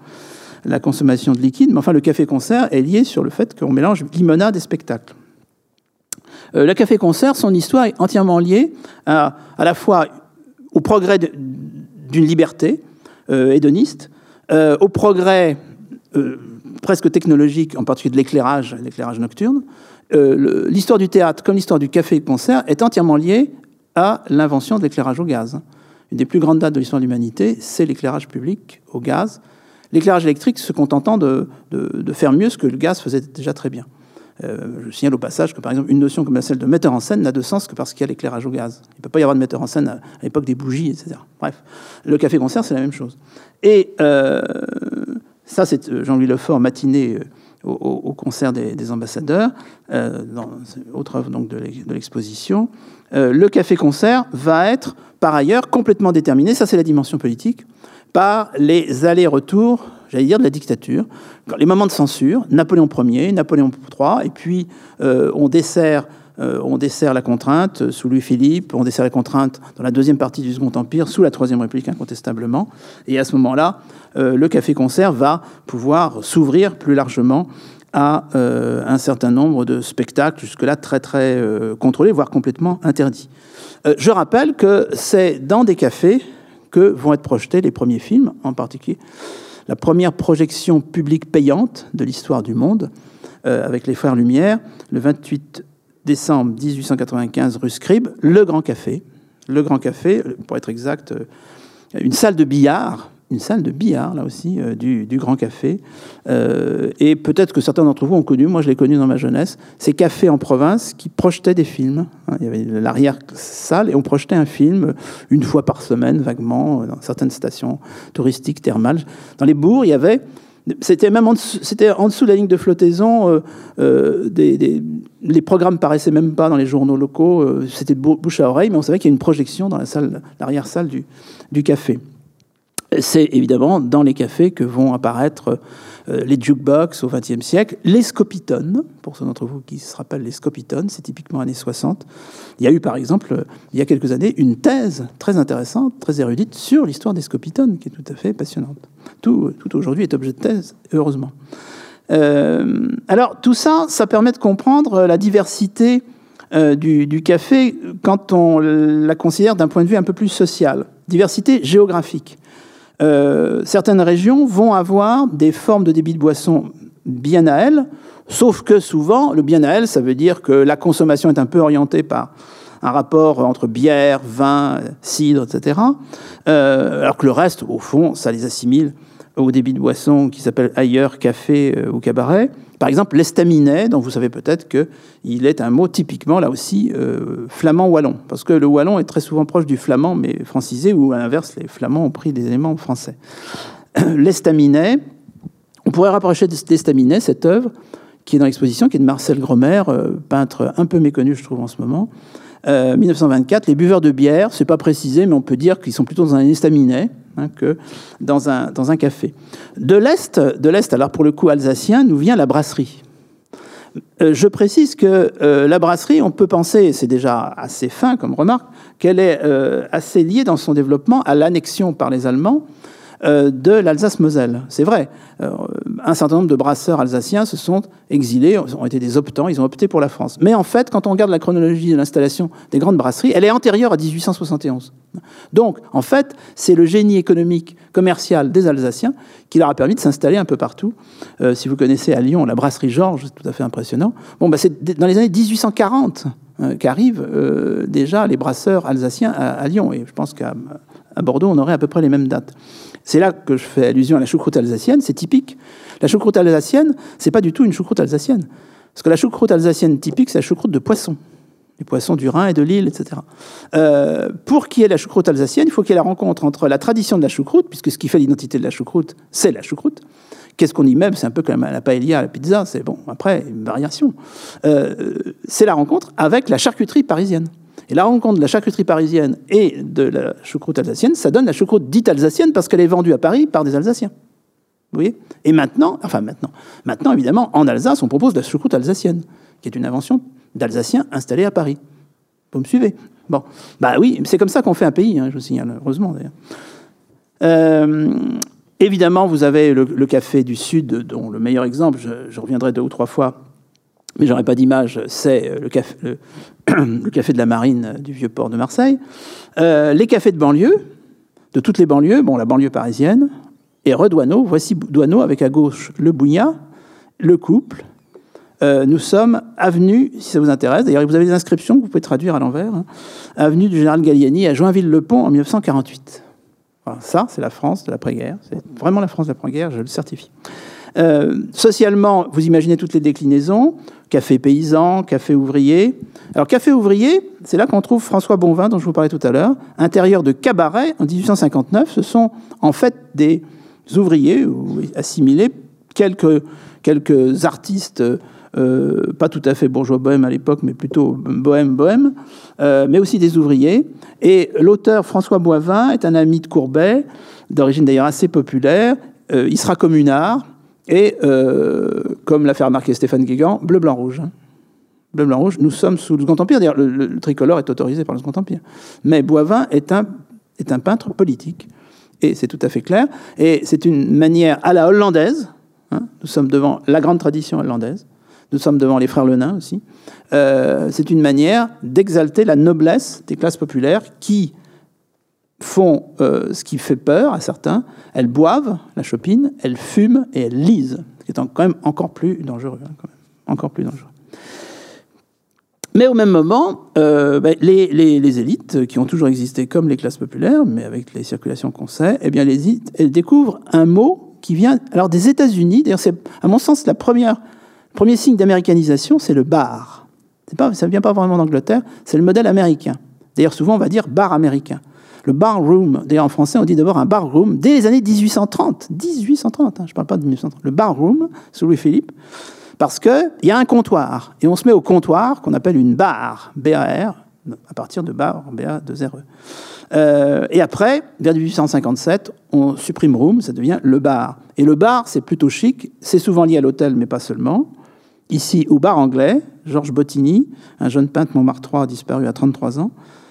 La consommation de liquide, mais enfin le café-concert est lié sur le fait qu'on mélange limonade et spectacle. Euh, le café-concert, son histoire est entièrement liée à, à la fois au progrès d'une liberté hédoniste, au progrès presque technologique, en particulier de l'éclairage, l'éclairage nocturne, euh, l'histoire du théâtre comme l'histoire du café-concert est entièrement liée à l'invention de l'éclairage au gaz. Une des plus grandes dates de l'histoire de l'humanité, c'est l'éclairage public au gaz. L'éclairage électrique se contentant de, de, faire mieux ce que le gaz faisait déjà très bien. Euh, je signale au passage que, par exemple, une notion comme celle de metteur en scène n'a de sens que parce qu'il y a l'éclairage au gaz. Il ne peut pas y avoir de metteur en scène à, l'époque des bougies, etc. Bref, le café-concert, c'est la même chose. Et euh, ça, c'est euh, Jean-Louis Lefort, matiné euh, au, concert des, ambassadeurs, euh, autre œuvre de l'exposition. le café-concert va être, par ailleurs, complètement déterminé, ça c'est la dimension politique, par les allers-retours, j'allais dire, de la dictature. Les moments de censure, Napoléon Ier, Napoléon III, et puis on dessert euh, on dessert la contrainte sous Louis-Philippe, on dessert la contrainte dans la deuxième partie du Second Empire, sous la Troisième République incontestablement. Et à ce moment-là, euh, le café-concert va pouvoir s'ouvrir plus largement à euh, un certain nombre de spectacles, jusque-là très très contrôlés, voire complètement interdits. je rappelle que c'est dans des cafés que vont être projetés les premiers films, en particulier la première projection publique payante de l'histoire du monde, avec les Frères Lumière, le 28 décembre 1895, rue Scribe, le Grand Café. Le Grand Café, pour être exact, euh, une salle de billard, une salle de billard, là aussi, euh, du, Grand Café. Euh, et peut-être que certains d'entre vous ont connu, moi je l'ai connu dans ma jeunesse, ces cafés en province qui projetaient des films. Hein, il y avait l'arrière-salle et on projetait un film une fois par semaine, vaguement, dans certaines stations touristiques, thermales. Dans les bourgs, il y avait c'était même en dessous, c'était en dessous de la ligne de flottaison. Euh, euh, des, les programmes paraissaient même pas dans les journaux locaux. Euh, c'était bouche à oreille, mais on savait qu'il y a une projection dans la salle, l'arrière-salle du, du café. C'est évidemment dans les cafés que vont apparaître les jukebox au XXe siècle, les scopitones, pour ceux d'entre vous qui se rappellent les scopitones, c'est typiquement années 60. Il y a eu par exemple, euh, il y a quelques années, une thèse très intéressante, très érudite sur l'histoire des scopitones, qui est tout à fait passionnante. Tout, tout aujourd'hui est objet de thèse, heureusement. Euh, alors tout ça, ça permet de comprendre la diversité du, café quand on la considère d'un point de vue un peu plus social. Diversité géographique. Euh, certaines régions vont avoir des formes de débit de boisson bien à elles, sauf que souvent, le bien à elles, ça veut dire que la consommation est un peu orientée par un rapport entre bière, vin, cidre, etc. Euh, alors que le reste, au fond, ça les assimile au débit de boisson qui s'appelle ailleurs café euh, ou cabaret. Par exemple, l'estaminet, dont vous savez peut-être qu'il est un mot typiquement, là aussi, euh, flamand-wallon. Parce que le wallon est très souvent proche du flamand, mais francisé, ou à l'inverse, les flamands ont pris des éléments français. [CLEARS THROAT] L'estaminet, on pourrait rapprocher d'estaminet cette œuvre qui est dans l'exposition, qui est de Marcel Gromer, euh, peintre un peu méconnu, je trouve, en ce moment. 1924, les buveurs de bière, c'est pas précisé, mais on peut dire qu'ils sont plutôt dans un estaminet, hein, que dans un, dans un café. De l'Est, de l'Est, alors pour le coup alsacien, nous vient la brasserie. Euh, je précise que euh, la brasserie, on peut penser, c'est déjà assez fin comme remarque, qu'elle est euh, assez liée dans son développement à l'annexion par les Allemands de l'Alsace-Moselle. C'est vrai, un certain nombre de brasseurs alsaciens se sont exilés, ont été des optants, ils ont opté pour la France. Mais en fait, quand on regarde la chronologie de l'installation des grandes brasseries, elle est antérieure à 1871. Donc, en fait, c'est le génie économique, commercial des Alsaciens qui leur a permis de s'installer un peu partout. Euh, si vous connaissez à Lyon la brasserie Georges, c'est tout à fait impressionnant. Bon, bah, c'est dans les années 1840 euh, qu'arrivent euh, déjà les brasseurs alsaciens à, Lyon. Et je pense qu'à Bordeaux, on aurait à peu près les mêmes dates. C'est là que je fais allusion à la choucroute alsacienne, c'est typique. La choucroute alsacienne, c'est pas du tout une choucroute alsacienne. Parce que la choucroute alsacienne typique, c'est la choucroute de poisson. Les poissons du Rhin et de l'île, etc. Euh, pour qu'il y ait la choucroute alsacienne, il faut qu'il y ait la rencontre entre la tradition de la choucroute, puisque ce qui fait l'identité de la choucroute, c'est la choucroute. Qu'est-ce qu'on y met? C'est un peu comme la paella, la pizza, c'est bon, après, une variation. Euh, c'est la rencontre avec la charcuterie parisienne. Et la rencontre de la charcuterie parisienne et de la choucroute alsacienne, ça donne la choucroute dite alsacienne parce qu'elle est vendue à Paris par des Alsaciens. Vous voyez? Et maintenant, enfin maintenant, maintenant évidemment, en Alsace, on propose la choucroute alsacienne, qui est une invention d'Alsaciens installés à Paris. Vous me suivez? Bon, bah oui, c'est comme ça qu'on fait un pays, hein, je vous signale, heureusement d'ailleurs. Euh, évidemment, vous avez le, café du Sud, dont le meilleur exemple, je, reviendrai deux ou trois fois, mais j'aurai pas d'image, c'est le café, [CLEARS THROAT] le, café de la Marine du vieux port de Marseille. Euh, les cafés de banlieue, de toutes les banlieues, bon, la banlieue parisienne, et Redouaneau, voici Douaneau avec à gauche le Bougnat, le couple, euh, nous sommes avenue, si ça vous intéresse, d'ailleurs vous avez des inscriptions que vous pouvez traduire à l'envers, hein, avenue du général Galliani à Joinville-le-Pont en 1948. ça, c'est la France de l'après-guerre, c'est vraiment la France de l'après-guerre, je le certifie. Euh, socialement, vous imaginez toutes les déclinaisons, café paysan, café ouvrier. Alors café ouvrier, c'est là qu'on trouve François Bonvin, dont je vous parlais tout à l'heure, intérieur de cabaret en 1859. Ce sont en fait des ouvriers ou assimilés, quelques, quelques artistes euh, pas tout à fait bourgeois bohème à l'époque, mais plutôt bohème bohème, euh, mais aussi des ouvriers. Et l'auteur François Boivin est un ami de Courbet, d'origine d'ailleurs assez populaire. Euh, il sera communard et, comme l'a fait remarquer Stéphane Guégan, bleu, blanc, rouge. Bleu, blanc, rouge, nous sommes sous le Second Empire. D'ailleurs, le, tricolore est autorisé par le Second Empire. Mais Boivin est un, est un peintre politique. Et c'est tout à fait clair. Et c'est une manière à la hollandaise. Hein. nous sommes devant la grande tradition hollandaise nous sommes devant les frères Lenain aussi. Euh, c'est une manière d'exalter la noblesse des classes populaires qui font euh, ce qui fait peur à certains. Elles boivent la chopine, elles fument et elles lisent, ce qui est quand même encore plus dangereux. Hein. Encore plus dangereux. Mais au même moment, euh, ben, les, élites, qui ont toujours existé comme les classes populaires, mais avec les circulations qu'on sait, eh bien, elles découvrent un mot qui vient alors des États-Unis. D'ailleurs, c'est à mon sens première Premier signe d'américanisation, c'est le bar. Ça ne vient pas vraiment d'Angleterre, c'est le modèle américain. D'ailleurs, souvent, on va dire bar américain. Le bar room, d'ailleurs en français, on dit d'abord un bar room dès les années 1830. 1830, hein, je ne parle pas de 1930. Le bar room, sous Louis-Philippe, parce qu'il y a un comptoir. Et on se met au comptoir qu'on appelle une bar, B-A-R, à partir de bar, B-A-2-R-E. Euh, et après, vers 1857, on supprime room, ça devient le bar. Et le bar, c'est plutôt chic, c'est souvent lié à l'hôtel, mais pas seulement. Ici, au bar anglais, Georges Bottigny, un jeune peintre Montmartre disparu à 33 ans,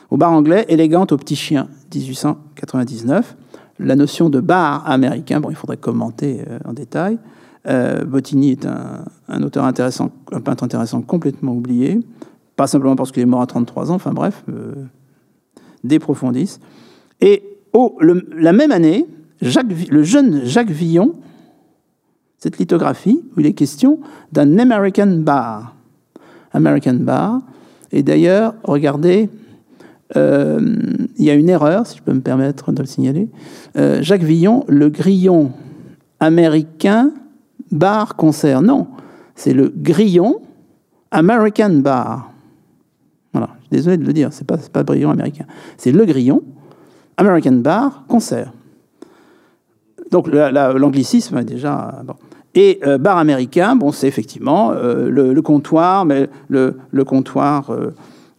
au bar anglais, élégante au petit chien, 1899. La notion de bar américain, bon, il faudrait commenter euh, en détail. Euh, Bottigny est un, auteur intéressant, un peintre intéressant, complètement oublié. Pas simplement parce qu'il est mort à 33 ans, enfin bref, euh, des profondis. Et oh, la même année, le jeune Jacques Villon cette lithographie où il est question d'un American bar. American bar. Et d'ailleurs, regardez, il y a une erreur, si je peux me permettre de le signaler. Euh, Jacques Villon, le grillon américain bar concert. Non, c'est le grillon American bar. Voilà, je suis désolé de le dire, c'est pas, pas le grillon américain. C'est le grillon American bar concert. Donc l'anglicisme est déjà... Bon. Et euh, bar américain, bon, c'est effectivement euh, le, comptoir, mais le, comptoir euh,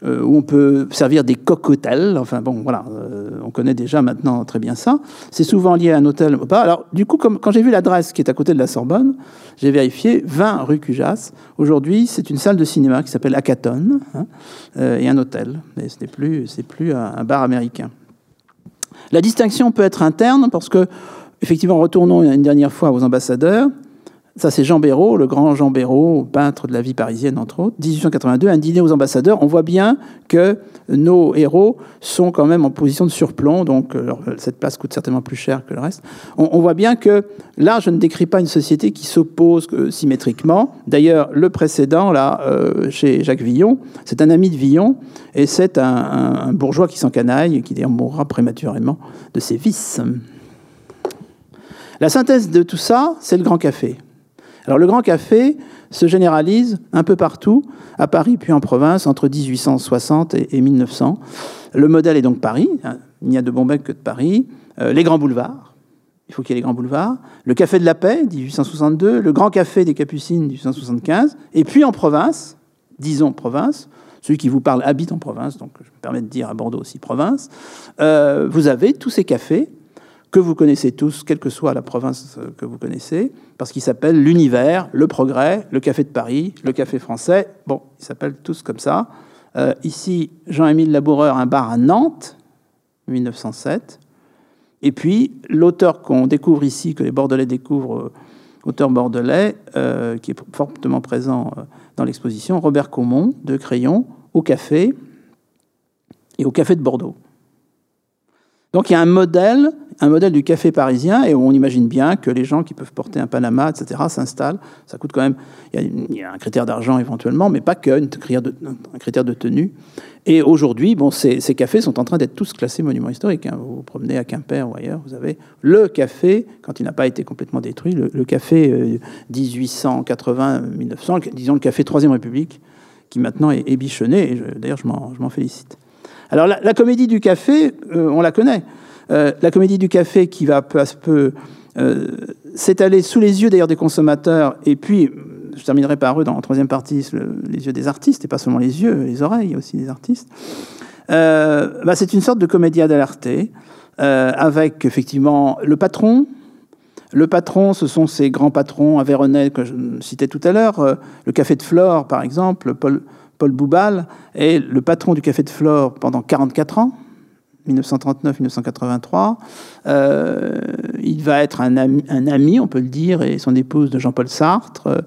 où on peut servir des cocktails. Enfin bon, voilà, euh, on connaît déjà maintenant très bien ça. C'est souvent lié à un hôtel ou pas. Alors du coup, quand j'ai vu l'adresse qui est à côté de la Sorbonne, j'ai vérifié 20 rue Cujas. Aujourd'hui, c'est une salle de cinéma qui s'appelle Acaton hein, euh, et un hôtel. Mais ce n'est plus, plus un bar américain. La distinction peut être interne parce que, effectivement, retournons une dernière fois aux ambassadeurs. Ça, c'est Jean Béraud, le grand Jean Béraud, peintre de la vie parisienne, entre autres. 1882, un dîner aux ambassadeurs. On voit bien que nos héros sont quand même en position de surplomb, donc euh, cette place coûte certainement plus cher que le reste. On, voit bien que là, je ne décris pas une société qui s'oppose euh, symétriquement. D'ailleurs, le précédent, là, euh, chez Jacques Villon, c'est un ami de Villon, et c'est un, un, bourgeois qui s'encanaille, qui d'ailleurs mourra prématurément de ses vices. La synthèse de tout ça, c'est le Grand Café. Alors le Grand Café se généralise un peu partout, à Paris puis en province, entre 1860 et 1900. Le modèle est donc Paris, hein. il n'y a de bon bec que de Paris. Euh, les grands boulevards, il faut qu'il y ait les grands boulevards. Le Café de la Paix, 1862. Le Grand Café des Capucines, 1875. Et puis en province, disons province, celui qui vous parle habite en province, donc je me permets de dire à Bordeaux aussi province, euh, vous avez tous ces cafés que vous connaissez tous, quelle que soit la province que vous connaissez, parce qu'ils s'appellent l'Univers, le Progrès, le Café de Paris, le Café français. Bon, ils s'appellent tous comme ça. Euh, ici, Jean-Émile Laboureur, un bar à Nantes, 1907. Et puis, l'auteur qu'on découvre ici, que les Bordelais découvrent, euh, auteur bordelais, euh, qui est fortement présent dans l'exposition, Robert Caumont, de Crayon, au café et au Café de Bordeaux. Donc il y a un modèle, un modèle du café parisien, et on imagine bien que les gens qui peuvent porter un Panama, etc., s'installent. Ça coûte quand même, il y a, un critère d'argent éventuellement, mais pas que, un critère de, tenue. Et aujourd'hui, bon, ces, cafés sont en train d'être tous classés monuments historiques. Hein. Vous vous promenez à Quimper ou ailleurs, vous avez le café, quand il n'a pas été complètement détruit, le, café 1880-1900, euh, disons le café Troisième République, qui maintenant est, bichonné, et d'ailleurs je m'en félicite. Alors la, comédie du café, euh, on la connaît. Euh, la comédie du café qui va peu à peu euh, s'étaler sous les yeux d'ailleurs des consommateurs, et puis je terminerai par eux dans la troisième partie, les yeux des artistes, et pas seulement les yeux, les oreilles aussi des artistes. Bah, c'est une sorte de comédia dell'arte, avec effectivement le patron. Le patron, ce sont ces grands patrons à Véronel que je citais tout à l'heure, le Café de Flore par exemple, Paul, Paul Boubal est le patron du Café de Flore pendant 44 ans, 1939-1983. Euh, il va être un ami, on peut le dire, et son épouse de Jean-Paul Sartre.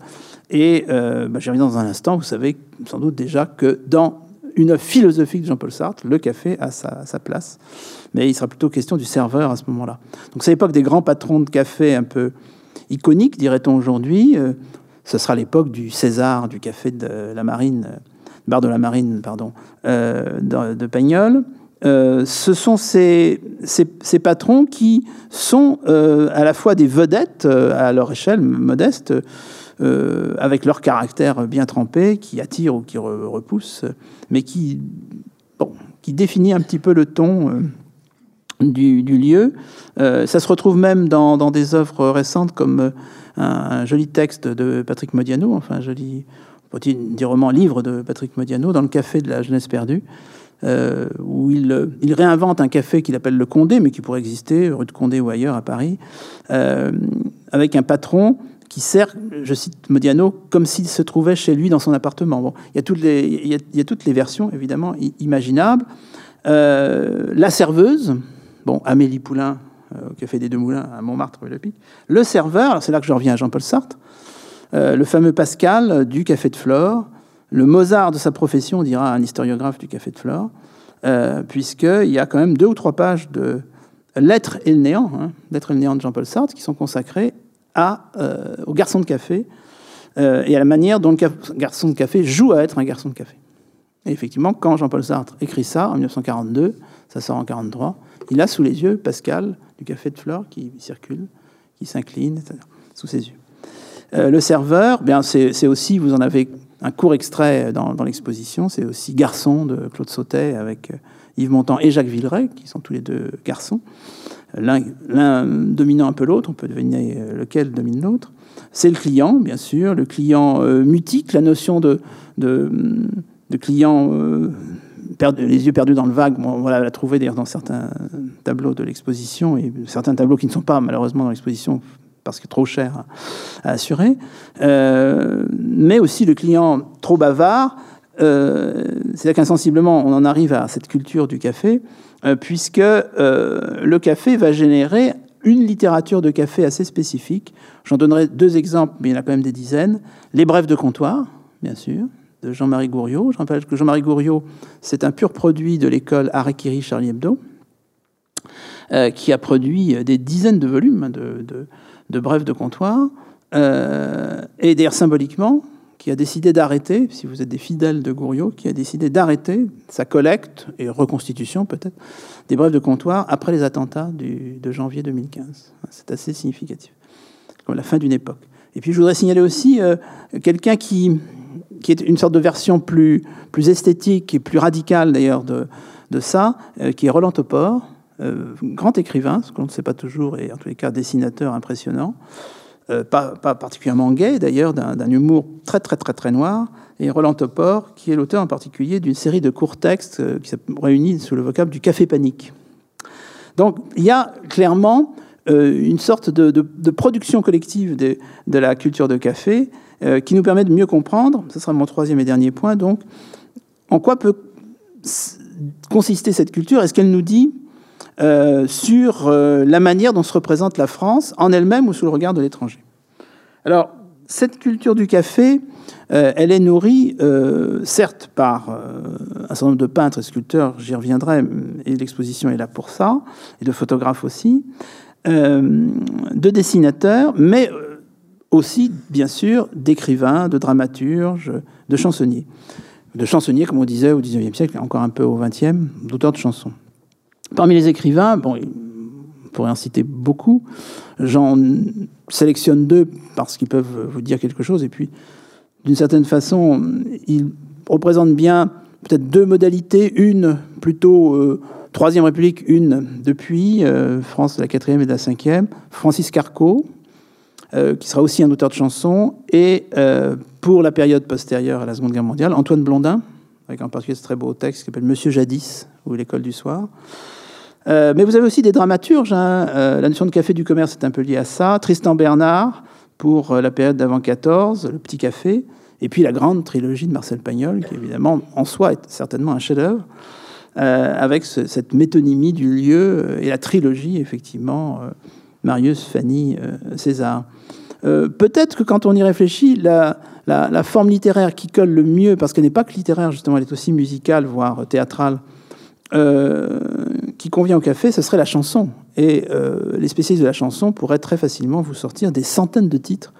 Et euh, bah, dans un instant. Vous savez sans doute déjà que dans une œuvre philosophique de Jean-Paul Sartre, le café a sa, place. Mais il sera plutôt question du serveur à ce moment-là. Donc c'est l'époque des grands patrons de café un peu iconiques, dirait-on aujourd'hui. Euh, ce sera l'époque du César, du café de la marine bar de la Marine, pardon, euh, de, Pagnol. Euh, ce sont ces, ces, patrons qui sont euh, à la fois des vedettes à leur échelle modeste, avec leur caractère bien trempé, qui attire ou qui repousse, mais qui, bon, qui définit un petit peu le ton du, lieu. ça se retrouve même dans, des œuvres récentes comme un, joli texte de Patrick Modiano, enfin un joli des romans livre de Patrick Modiano, dans le café de la jeunesse perdue, euh, où il, il, réinvente un café qu'il appelle le Condé, mais qui pourrait exister rue de Condé ou ailleurs à Paris, euh, avec un patron qui sert, je cite Modiano, comme s'il se trouvait chez lui dans son appartement. Bon, il, y a toutes les, versions, évidemment, imaginables. Euh, la serveuse, bon, Amélie Poulain, au Café des Deux Moulins, à Montmartre, Le Pic. Le serveur, c'est là que je reviens à Jean-Paul Sartre, euh, le fameux Pascal du Café de Flore, le Mozart de sa profession, dira un historiographe du Café de Flore, euh, puisqu'il y a quand même deux ou trois pages de Lettres et le néant, hein, et le néant de Jean-Paul Sartre, qui sont consacrées euh, au garçon de café et à la manière dont le garçon de café joue à être un garçon de café. Et effectivement, quand Jean-Paul Sartre écrit ça en 1942, ça sort en 1943, il a sous les yeux Pascal du Café de Flore qui circule, qui s'incline, sous ses yeux. Euh, le serveur, bien c'est aussi, vous en avez un court extrait dans, l'exposition, c'est aussi Garçon de Claude Sautet avec euh, Yves Montand et Jacques Villeray, qui sont tous les deux garçons. L'un dominant un peu l'autre, on peut deviner euh, lequel domine l'autre. C'est le client, bien sûr, le client mutique, la notion de, de clients les yeux perdus dans le vague. on voilà, l'a trouvé d'ailleurs dans certains tableaux de l'exposition et certains tableaux qui ne sont pas malheureusement dans l'exposition parce que trop cher à, assurer. Euh, mais aussi le client trop bavard. Euh, C'est-à-dire qu'insensiblement, on en arrive à cette culture du café, euh, puisque le café va générer une littérature de café assez spécifique. J'en donnerai deux exemples, mais il y en a quand même des dizaines. Les brèves de comptoir, bien sûr, de Jean-Marie Gouriot. Je rappelle que Jean-Marie Gouriot, c'est un pur produit de l'école Harakiri Charlie Hebdo, qui a produit des dizaines de volumes de, de, brèves de comptoir, euh, et d'ailleurs symboliquement, qui a décidé d'arrêter, si vous êtes des fidèles de Gouriot, qui a décidé d'arrêter sa collecte et reconstitution peut-être des brèves de comptoir après les attentats de janvier 2015. C'est assez significatif, comme la fin d'une époque. Et puis je voudrais signaler aussi euh, quelqu'un qui, qui est une sorte de version plus, plus esthétique et plus radicale d'ailleurs de, de ça, euh, qui est Roland Topor, euh, grand écrivain, ce qu'on ne sait pas toujours, et en tous les cas dessinateur impressionnant, euh, pas, particulièrement gay d'ailleurs, d'un humour très très très très noir, et Roland Topor, qui est l'auteur en particulier d'une série de courts textes qui s'est réunis sous le vocable du café panique. Donc il y a clairement une sorte de, production collective de, de, la culture de café euh, qui nous permet de mieux comprendre, ce sera mon troisième et dernier point, donc, en quoi peut consister cette culture? Est-ce qu'elle nous dit euh, sur euh, la manière dont se représente la France en elle-même ou sous le regard de l'étranger Alors, cette culture du café, elle est nourrie, certes, par un certain nombre de peintres et sculpteurs, j'y reviendrai, et l'exposition est là pour ça, et de photographes aussi, de dessinateurs, mais aussi, bien sûr, d'écrivains, de dramaturges, de chansonniers. De chansonniers, comme on disait au XIXe siècle, encore un peu au XXe, d'auteurs de chansons. Parmi les écrivains, bon, on pourrait en citer beaucoup. J'en sélectionne deux parce qu'ils peuvent vous dire quelque chose. Et puis, d'une certaine façon, ils représentent bien peut-être deux modalités. Une plutôt euh, Troisième République, une depuis euh, France de la quatrième et de la cinquième. Francis Carco, euh, qui sera aussi un auteur de chansons, et pour la période postérieure à la Seconde Guerre mondiale, Antoine Blondin, avec en particulier très beau texte qui s'appelle Monsieur Jadis, ou L'école du soir. Euh, mais vous avez aussi des dramaturges. Hein. la notion de café du commerce est un peu liée à ça. Tristan Bernard, pour la période d'avant 14, Le Petit Café. Et puis la grande trilogie de Marcel Pagnol, qui évidemment en soi est certainement un chef-d'œuvre, avec cette métonymie du lieu et la trilogie, effectivement, Marius, Fanny, César. Euh, peut-être que quand on y réfléchit, la, forme littéraire qui colle le mieux, parce qu'elle n'est pas que littéraire, justement, elle est aussi musicale, voire théâtrale, euh, convient au café, ce serait la chanson. Et euh, les spécialistes de la chanson pourraient très facilement vous sortir des centaines de titres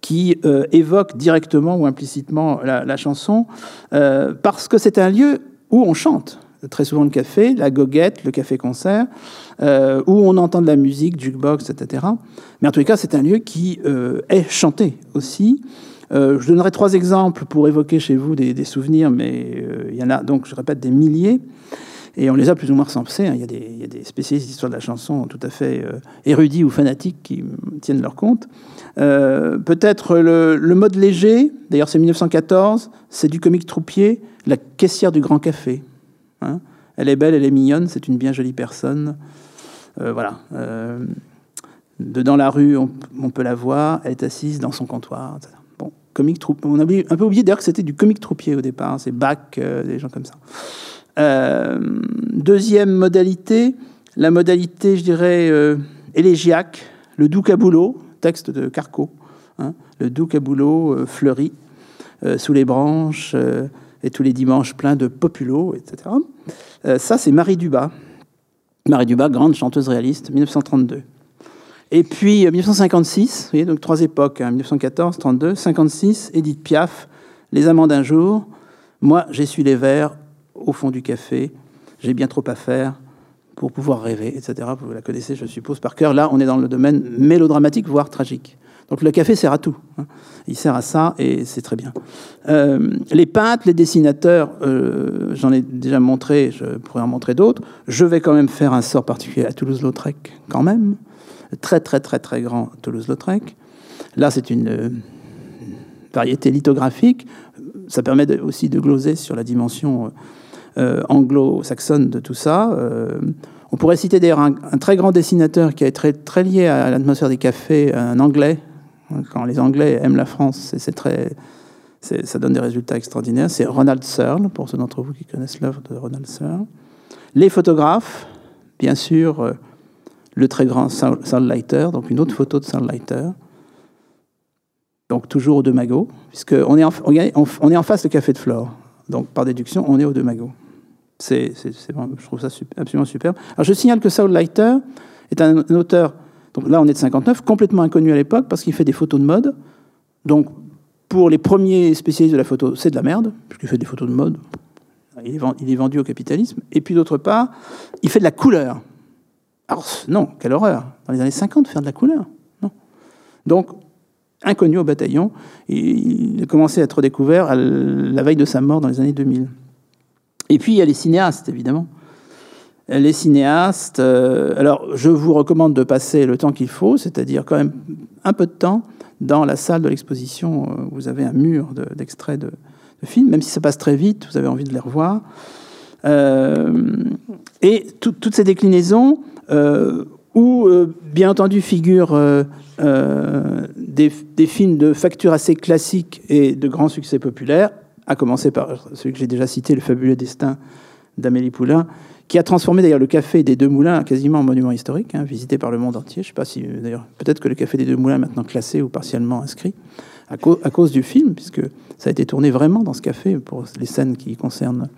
qui évoquent directement ou implicitement la chanson, parce que c'est un lieu où on chante très souvent le café, la goguette, le café-concert, euh, où on entend de la musique, jukebox, etc. Mais en tous les cas, c'est un lieu qui euh, est chanté aussi. Euh, je donnerai trois exemples pour évoquer chez vous des, souvenirs, mais il y en a donc, je répète, des milliers. Et on les a plus ou moins recensés. Hein. Il, y a des, spécialistes d'histoire de la chanson tout à fait érudits ou fanatiques qui tiennent leur compte. Peut-être le, mode léger, d'ailleurs c'est 1914, c'est du comique troupier, la caissière du Grand Café. Hein. elle est belle, elle est mignonne, c'est une bien jolie personne. Euh, voilà. Euh, de dans la rue, on, peut la voir, elle est assise dans son comptoir. Bon, comique troupe. On a un peu oublié d'ailleurs que c'était du comique troupier au départ, c'est Bach, euh, des gens comme ça. Deuxième modalité, la modalité, je dirais, élégiaque, le doux caboulot, texte de Carco, hein. le doux caboulot fleuri sous les branches et tous les dimanches pleins de populo, etc. Euh, ça, c'est Marie Dubas. Marie Dubas, grande chanteuse réaliste, 1932. Et puis 1956, euh, vous voyez, donc trois époques, 1914, 32, 56, Edith Piaf, Les amants d'un jour. Moi, j'essuie les verres au fond du café, j'ai bien trop à faire pour pouvoir rêver, etc. Vous la connaissez, je suppose, par cœur. Là, on est dans le domaine mélodramatique, voire tragique. Donc le café sert à tout. Hein. Il sert à ça et c'est très bien. Euh, les peintres, les dessinateurs, euh, j'en ai déjà montré, je pourrais en montrer d'autres. Je vais quand même faire un sort particulier à Toulouse-Lautrec, quand même. Très, très, très, très grand Toulouse-Lautrec. Là, c'est une euh, variété lithographique. ça permet aussi de gloser sur la dimension anglo-saxonne de tout ça. on pourrait citer d'ailleurs un, très grand dessinateur qui est très, lié à l'atmosphère des cafés, un anglais. Quand les Anglais aiment la France, c'est très, ça donne des résultats extraordinaires. C'est Ronald Searle, pour ceux d'entre vous qui connaissent l'œuvre de Ronald Searle. Les photographes, bien sûr, le très grand Leiter, donc une autre photo de Leiter. Donc toujours au De Mago, puisqu'on est, en, face du Café de Flore. Donc par déduction, on est au De Mago. Je trouve ça absolument superbe. Je signale que Leiter est un, auteur, donc là on est de 59, complètement inconnu à l'époque parce qu'il fait des photos de mode. Donc pour les premiers spécialistes de la photo, c'est de la merde, puisqu'il fait des photos de mode. Il est, il est vendu au capitalisme. Et puis d'autre part, il fait de la couleur. Alors, non, quelle horreur. Dans les années 50, faire de la couleur. Non. Donc, inconnu au bataillon, il a commencé à être découvert à la veille de sa mort dans les années 2000. Et puis, il y a les cinéastes, évidemment. Les cinéastes, euh, alors je vous recommande de passer le temps qu'il faut, c'est-à-dire quand même un peu de temps dans la salle de l'exposition. Euh, vous avez un mur d'extraits de, films, même si ça passe très vite, vous avez envie de les revoir. Euh, et toutes ces déclinaisons, où, bien entendu, figurent euh, des, films de facture assez classique et de grand succès populaire, à commencer par celui que j'ai déjà cité, Le fabuleux destin d'Amélie Poulain, qui a transformé d'ailleurs le café des Deux Moulins quasiment en monument historique, hein, visité par le monde entier. Je sais pas si, d'ailleurs, peut-être que le café des Deux Moulins est maintenant classé ou partiellement inscrit à, cause du film, puisque ça a été tourné vraiment dans ce café pour les scènes qui concernent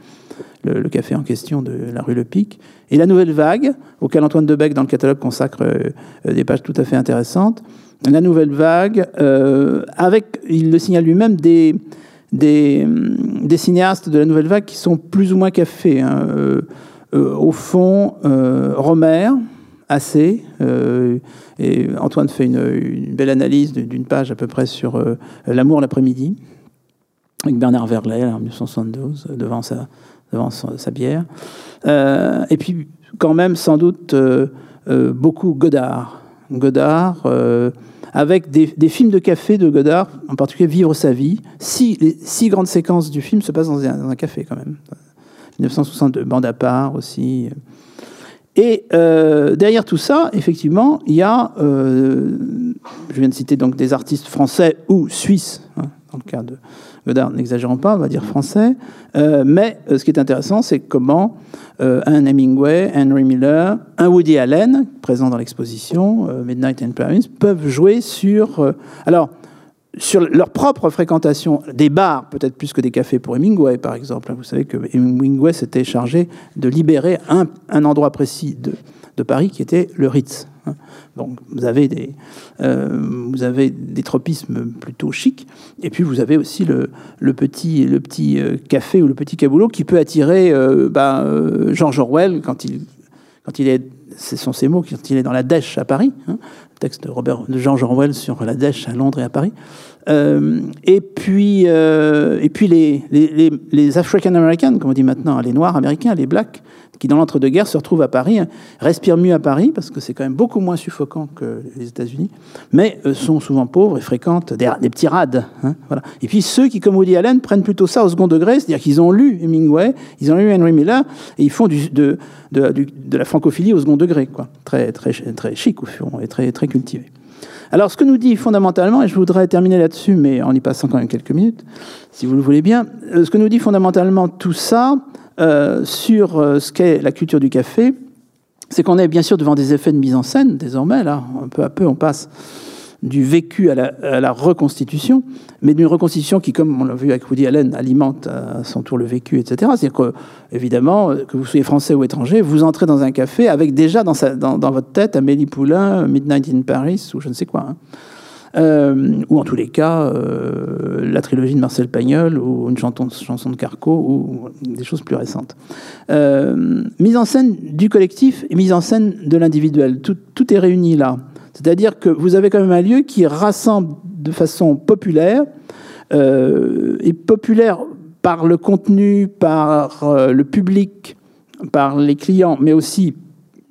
le, café en question de la rue Le Pic. Et La Nouvelle Vague, auquel Antoine Debec, dans le catalogue, consacre euh, des pages tout à fait intéressantes. La Nouvelle Vague, euh, avec, il le signale lui-même, des, des, des, cinéastes de la Nouvelle Vague qui sont plus ou moins cafés. Hein. Euh, au fond, Romer, assez. et Antoine fait une, belle analyse d'une page à peu près sur l'amour l'après-midi, avec Bernard Verlet en 1972, devant sa, sa bière. Euh, et puis, quand même, sans doute, euh, euh, beaucoup Godard. Godard, avec des, films de café de Godard, en particulier Vivre sa vie. Six, les six grandes séquences du film se passent dans un, café, quand même. 1962, Bande à part aussi. Et derrière tout ça, effectivement, il y a, je viens de citer donc des artistes français ou suisses, hein, dans le cas de n'exagérons pas, on va dire français. Euh, mais euh, ce qui est intéressant, c'est comment euh, un Hemingway, Henry Miller, un Woody Allen, présent dans l'exposition Midnight in Paris, peuvent jouer sur, alors, sur leur propre fréquentation des bars, peut-être plus que des cafés pour Hemingway, par exemple. Vous savez que Hemingway s'était chargé de libérer un, un endroit précis de, de Paris qui était le Ritz. Donc vous avez des, euh, vous avez des tropismes plutôt chics, et puis vous avez aussi le, le petit, le petit euh, café ou le petit caboulot qui peut attirer euh, bah, George Orwell quand il, quand il est, ce sont ses mots, quand il est dans la dèche à Paris, hein, texte de, Robert, de George Orwell sur la dèche à Londres et à Paris. et puis, et puis les, les, les African Americans, comme on dit maintenant, les Noirs américains, les Blacks, qui dans l'entre-deux-guerres se retrouvent à Paris, hein, respirent mieux à Paris, parce que c'est quand même beaucoup moins suffocant que les États-Unis, mais euh, sont souvent pauvres et fréquentent des, petits rades. Hein, voilà. Et puis ceux qui, comme Woody Allen, prennent plutôt ça au second degré, c'est-à-dire qu'ils ont lu Hemingway, ils ont lu Henry Miller, et ils font de, la francophilie au second degré, quoi. Très, très, très chic au fond, et très, très cultivé. Alors, ce que nous dit fondamentalement, et je voudrais terminer là-dessus, mais en y passant quand même quelques minutes, si vous le voulez bien, euh, ce que nous dit fondamentalement tout ça, euh, sur euh, ce qu'est la culture du café, c'est qu'on est bien sûr devant des effets de mise en scène, désormais, là, un peu à peu, on passe du vécu à la, reconstitution, mais d'une reconstitution qui, comme on l'a vu avec Woody Allen, alimente à son tour le vécu, etc. C'est-à-dire que, évidemment, que vous soyez français ou étranger, vous entrez dans un café avec déjà dans, dans, votre tête Amélie Poulain, Midnight in Paris, ou je ne sais quoi. Hein. Euh, ou en tous les cas euh, la trilogie de Marcel Pagnol ou une chanson, de Carco ou des choses plus récentes. Euh, mise en scène du collectif et mise en scène de l'individuel, tout, tout, est réuni là. C'est-à-dire que vous avez quand même un lieu qui rassemble de façon populaire et populaire par le contenu, par le public, par les clients, mais aussi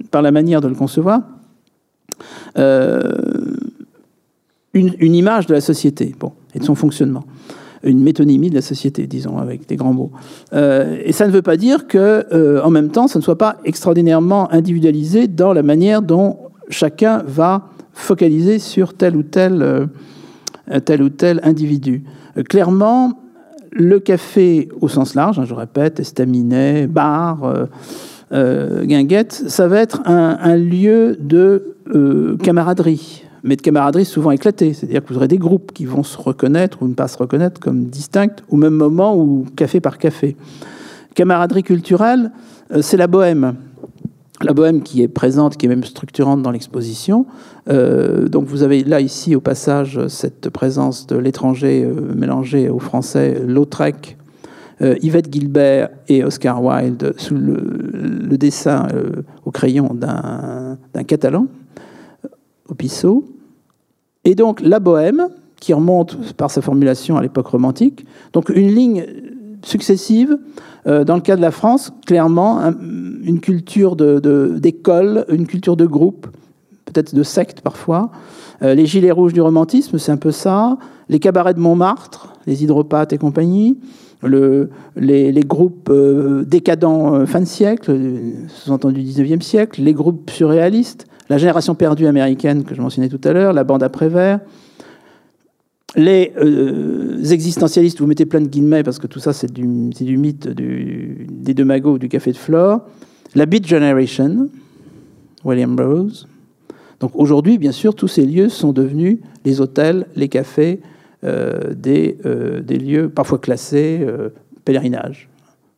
par la manière de le concevoir. Une, image de la société bon, et de son fonctionnement. une métonymie de la société, disons, avec des grands mots. et ça ne veut pas dire que, en même temps, ça ne soit pas extraordinairement individualisé dans la manière dont chacun va focaliser sur tel ou tel, tel, ou tel individu. clairement, le café au sens large, hein, je répète, estaminet, bar, euh, euh, guinguette, ça va être un, lieu de euh, camaraderie, mais de camaraderie souvent éclatée. C'est-à-dire que vous aurez des groupes qui vont se reconnaître ou ne pas se reconnaître comme distincts au même moment ou café par café. Camaraderie culturelle, c'est la bohème la bohème qui est présente, qui est même structurante dans l'exposition. Euh, donc vous avez là ici au passage cette présence de l'étranger euh, mélangé au français, Lautrec, euh, Yvette Gilbert et Oscar Wilde sous le, dessin au crayon d'un catalan, Et donc la bohème, qui remonte par sa formulation à l'époque romantique, donc une ligne successive euh, dans le cas de la France, clairement, une culture d'école, une culture de groupe, peut-être de secte parfois. Euh, les gilets rouges du romantisme, c'est un peu ça. Les cabarets de Montmartre, les hydropathes et compagnie. Le, les, groupes euh, décadents fin de siècle, sous-entendu 19e siècle, les groupes surréalistes, la génération perdue américaine que je mentionnais tout à l'heure, la bande après-vert, les euh, existentialistes, vous mettez plein de guillemets parce que tout ça c'est du, du, mythe des deux magots ou du café de Flore. La Beat Generation, William Rose. Donc aujourd'hui, bien sûr, tous ces lieux sont devenus les hôtels, les cafés, euh, des, euh, des, lieux parfois classés pèlerinage.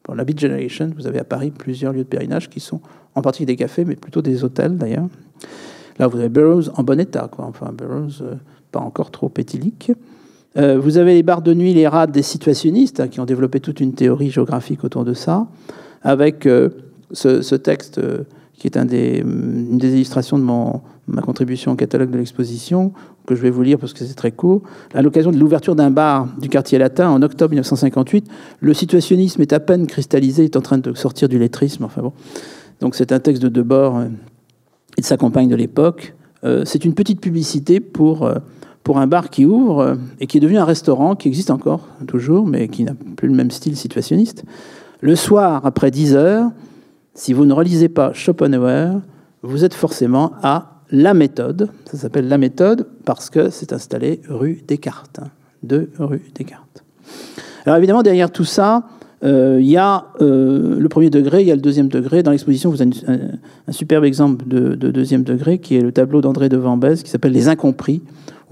Pour la Beat Generation, vous avez à Paris plusieurs lieux de pèlerinage qui sont en partie des cafés, mais plutôt des hôtels d'ailleurs. Là, vous avez Burroughs en bon état, quoi. Enfin, Burroughs pas encore trop éthylique. Euh, vous avez les barres de nuit, les rats des situationnistes, hein, qui ont développé toute une théorie géographique autour de ça, avec euh, ce, texte euh, qui est une des illustrations de mon, ma contribution au catalogue de l'exposition, que je vais vous lire parce que c'est très court. À l'occasion de l'ouverture d'un bar du quartier latin en octobre 1958, le situationnisme est à peine cristallisé, est en train de sortir du lettrisme. Enfin bon. Donc c'est un texte de Debord et de sa compagne de l'époque. c'est une petite publicité pour pour un bar qui ouvre euh, et qui est devenu un restaurant qui existe encore, toujours, mais qui n'a plus le même style situationniste. Le soir, après 10 heures, si vous ne relisez pas Schopenhauer, vous êtes forcément à La Méthode. Ça s'appelle La Méthode parce que c'est installé rue Descartes, hein, de rue Descartes. Alors évidemment, derrière tout ça, euh, il y a euh, le premier degré, il y a le deuxième degré. Dans l'exposition, vous avez un, superbe exemple de, de, deuxième degré qui est le tableau d'André de Vambès qui s'appelle Les Incompris,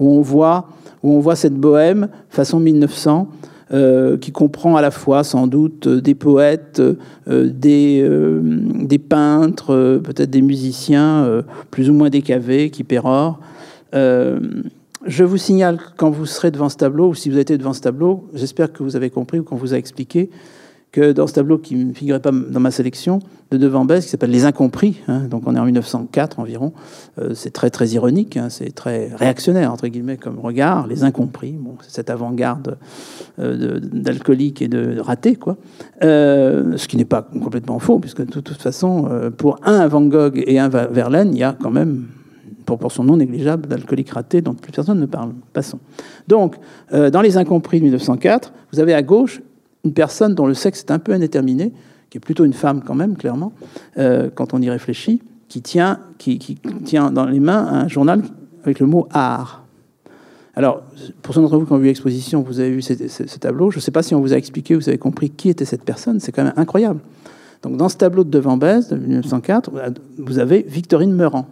où on voit, où on voit cette bohème façon 1900. Euh, qui comprend à la fois sans doute des poètes, euh, des, euh, des, peintres, peut-être des musiciens, plus ou moins décavés, qui pérorent. je vous signale, quand vous serez devant ce tableau, ou si vous êtes devant ce tableau, j'espère que vous avez compris ou qu'on vous a expliqué que dans ce tableau qui ne figurait pas dans ma sélection de Devant Besse, qui s'appelle Les Incompris, hein, donc on est en 1904 environ, euh, c'est très très ironique, hein, c'est très réactionnaire entre guillemets comme regard, Les Incompris, c'est cette avant-garde euh, d'alcoolique et de, raté, quoi. Euh, ce qui n'est pas complètement faux, puisque de toute façon, pour un Van Gogh et un Verlaine, il y a quand même proportion non négligeable d'alcooliques ratés dont plus personne ne parle. Passons. Donc, dans Les Incompris de 1904, vous avez à gauche une personne dont le sexe est un peu indéterminé, qui est plutôt une femme quand même, clairement, euh, quand on y réfléchit, qui tient, qui, tient dans les mains un journal avec le mot art. Alors, pour ceux d'entre vous qui ont vu l'exposition, vous avez vu ce, tableau. Je ne sais pas si on vous a expliqué, vous avez compris qui était cette personne. C'est quand même incroyable. Donc, dans ce tableau de Devant Bèze de 1904, vous avez Victorine Meurant.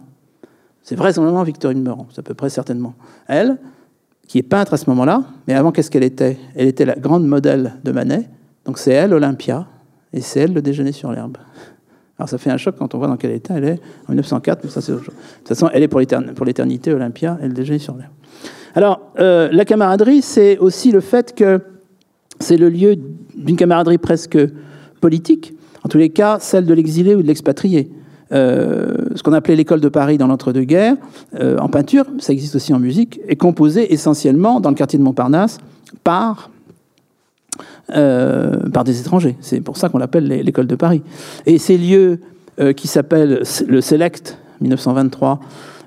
C'est vraisemblablement Victorine Meurant, c'est à peu près certainement. Elle, qui est peintre à ce moment-là, mais avant, qu'est-ce qu'elle était? Elle était la grande modèle de Manet, donc c'est elle, Olympia, et c'est elle, le déjeuner sur l'herbe. Alors ça fait un choc quand on voit dans quel état elle est en 1904, mais ça c'est De toute façon, elle est pour l'éternité, Olympia, et le déjeuner sur l'herbe. Alors, euh, la camaraderie, c'est aussi le fait que c'est le lieu d'une camaraderie presque politique, en tous les cas, celle de l'exilé ou de l'expatrié. Euh, ce qu'on appelait l'école de Paris dans l'entre-deux-guerres, euh, en peinture, ça existe aussi en musique, est composée essentiellement dans le quartier de Montparnasse par, euh, par des étrangers. C'est pour ça qu'on l'appelle l'école de Paris. Et ces lieux qui s'appellent le Select 1923,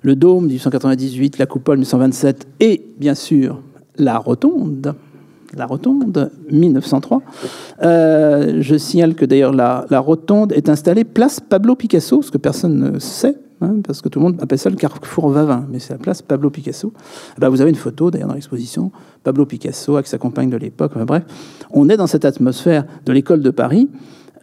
le Dôme 1898, la Coupole 1927 et bien sûr la Rotonde, la Rotonde, 1903. Euh, je signale que d'ailleurs la, la, Rotonde est installée place Pablo Picasso, ce que personne ne sait, hein, parce que tout le monde appelle ça le carrefour Vavin, mais c'est la place Pablo Picasso. Eh ben, vous avez une photo d'ailleurs dans l'exposition, Pablo Picasso avec sa compagne de l'époque, bref. On est dans cette atmosphère de l'école de Paris.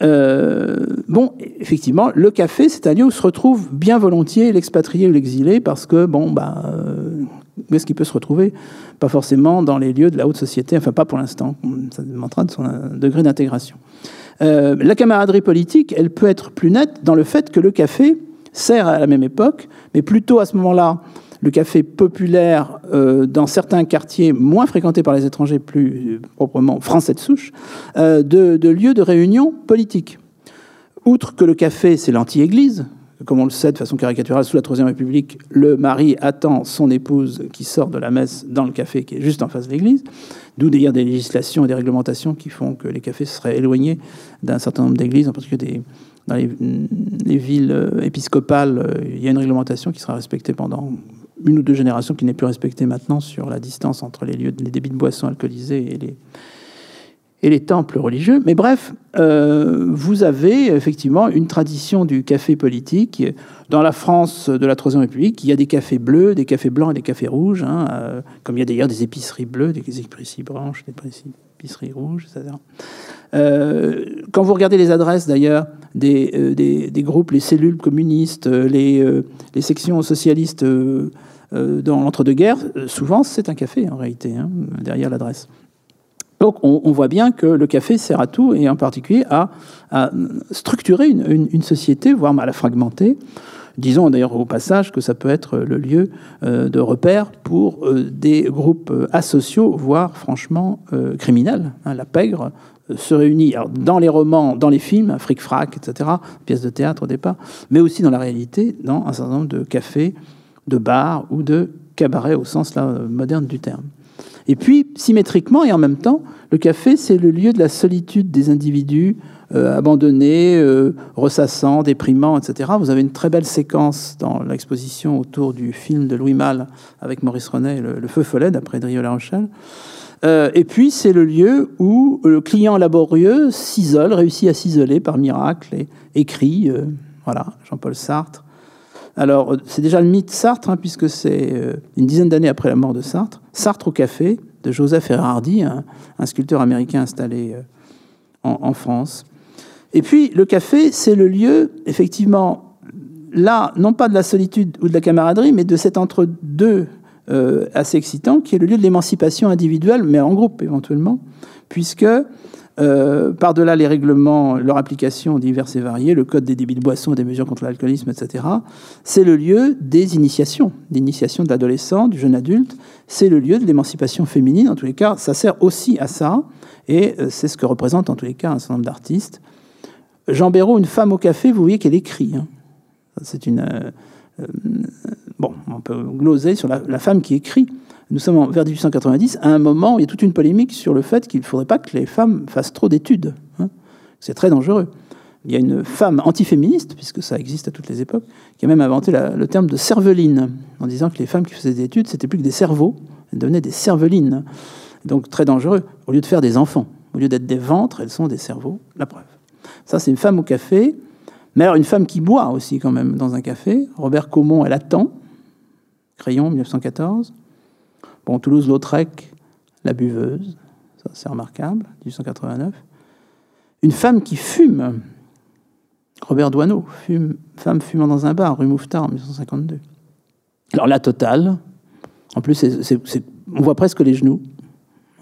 Euh, bon, effectivement, le café, c'est un lieu où se retrouve bien volontiers l'expatrié ou l'exilé, parce que, bon, bah, euh, où est-ce qu'il peut se retrouver Pas forcément dans les lieux de la haute société, enfin pas pour l'instant, ça demandera de son degré d'intégration. Euh, la camaraderie politique, elle peut être plus nette dans le fait que le café sert à la même époque, mais plutôt à ce moment-là le café populaire euh, dans certains quartiers moins fréquentés par les étrangers, plus euh, proprement français de souche, euh, de, de lieux de réunion politique. Outre que le café, c'est l'anti-église, comme on le sait de façon caricaturale, sous la Troisième République, le mari attend son épouse qui sort de la messe dans le café qui est juste en face de l'église, d'où d'ailleurs des législations et des réglementations qui font que les cafés seraient éloignés d'un certain nombre d'églises, en particulier dans les, les, villes épiscopales, il y a une réglementation qui sera respectée pendant une ou deux générations qui n'est plus respectée maintenant sur la distance entre les lieux, les débits de boissons alcoolisées et les, et les temples religieux. Mais bref, euh, vous avez effectivement une tradition du café politique. Dans la France de la Troisième République, il y a des cafés bleus, des cafés blancs et des cafés rouges, hein, euh, comme il y a d'ailleurs des épiceries bleues, des épiceries blanches, des épiceries rouges, etc. Euh, quand vous regardez les adresses d'ailleurs des, euh, groupes, les cellules communistes, les, sections socialistes dans l'entre-deux-guerres, souvent c'est un café en réalité, hein, derrière l'adresse. Donc on, voit bien que le café sert à tout, et en particulier à, structurer une, société, voire à la fragmenter. Disons d'ailleurs au passage que ça peut être le lieu euh, de repère pour des groupes asociaux, voire franchement criminels. Hein, la pègre se réunit dans les romans, dans les films, fric-frac, etc., pièces de théâtre au départ, mais aussi dans la réalité, dans un certain nombre de cafés de bar ou de cabaret au sens moderne du terme. Et puis, symétriquement et en même temps, le café, c'est le lieu de la solitude des individus euh, abandonnés, euh, ressassants, déprimants, etc. Vous avez une très belle séquence dans l'exposition autour du film de Louis Malle avec Maurice Renet, Le, Feu Follet, d'après Drio La Rochelle. Euh, et puis, c'est le lieu où le client laborieux s'isole, réussit à s'isoler par miracle et écrit, voilà, Jean-Paul Sartre, alors, c'est déjà le mythe Sartre, hein, puisque c'est euh, une dizaine d'années après la mort de Sartre. Sartre au café, de Joseph Erhardy, un, sculpteur américain installé euh, en, France. Et puis, le café, c'est le lieu, effectivement, là, non pas de la solitude ou de la camaraderie, mais de cet entre-deux euh, assez excitant, qui est le lieu de l'émancipation individuelle, mais en groupe éventuellement, puisque euh, par-delà les règlements, leur application diverses et variées, le code des débits de boissons, des mesures contre l'alcoolisme, etc., c'est le lieu des initiations, d'initiation de l'adolescent, du jeune adulte, c'est le lieu de l'émancipation féminine, en tous les cas, ça sert aussi à ça, et euh, c'est ce que représente en tous les cas un certain nombre d'artistes. Jean Béraud, Une femme au café, vous voyez qu'elle écrit. Hein. C'est une... Euh, bon, on peut gloser sur la femme qui écrit nous sommes vers 1890, à un moment il y a toute une polémique sur le fait qu'il ne faudrait pas que les femmes fassent trop d'études. Hein. C'est très dangereux. Il y a une femme antiféministe, puisque ça existe à toutes les époques, qui a même inventé le terme de cerveline, en disant que les femmes qui faisaient des études, c'était plus que des cerveaux, elles devenaient des cervelines. Donc très dangereux. Au lieu de faire des enfants, au lieu d'être des ventres, elles sont des cerveaux. La preuve. Ça, c'est une femme au café. Mais alors, une femme qui boit aussi, quand même, dans un café. Robert Caumont, elle attend. Crayon, 1914. Bon, Toulouse-Lautrec, la buveuse, ça c'est remarquable, 1889. Une femme qui fume, Robert Doisneau, fume, femme fumant dans un bar, rue Mouffetard, en 1952. Alors la totale, en plus, on voit presque les genoux.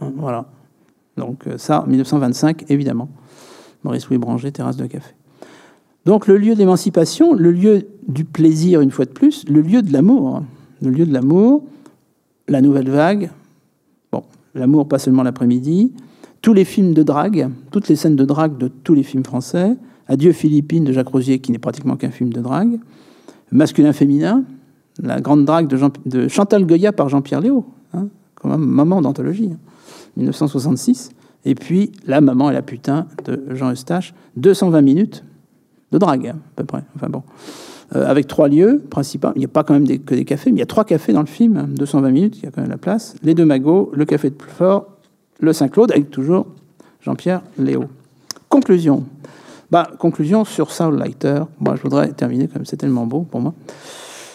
Hein, voilà. Donc euh, ça, 1925, évidemment. Maurice Louis Branger, terrasse de café. Donc le lieu d'émancipation, le lieu du plaisir, une fois de plus, le lieu de l'amour. Le lieu de l'amour, la nouvelle vague, l'amour pas seulement l'après-midi, tous les films de drague, toutes les scènes de drague de tous les films français, Adieu Philippines de Jacques Rosier, qui n'est pratiquement qu'un film de drague, Masculin-féminin, la grande drague de, Chantal Goya par Jean-Pierre Léo, hein, comme un moment d'anthologie, 1966, hein, et puis La maman et la putain de Jean Eustache, 220 minutes de drague, à peu près. Enfin bon. Euh, avec trois lieux principaux. Il n'y a pas quand même que des cafés, mais il y a trois cafés dans le film, 220 minutes, il y a quand même la place. Les deux magots, le café de plus fort le Saint-Claude, avec toujours Jean-Pierre Léo. Conclusion. Bah, conclusion sur Saul Leiter. Moi, je voudrais terminer comme c'est tellement beau pour moi.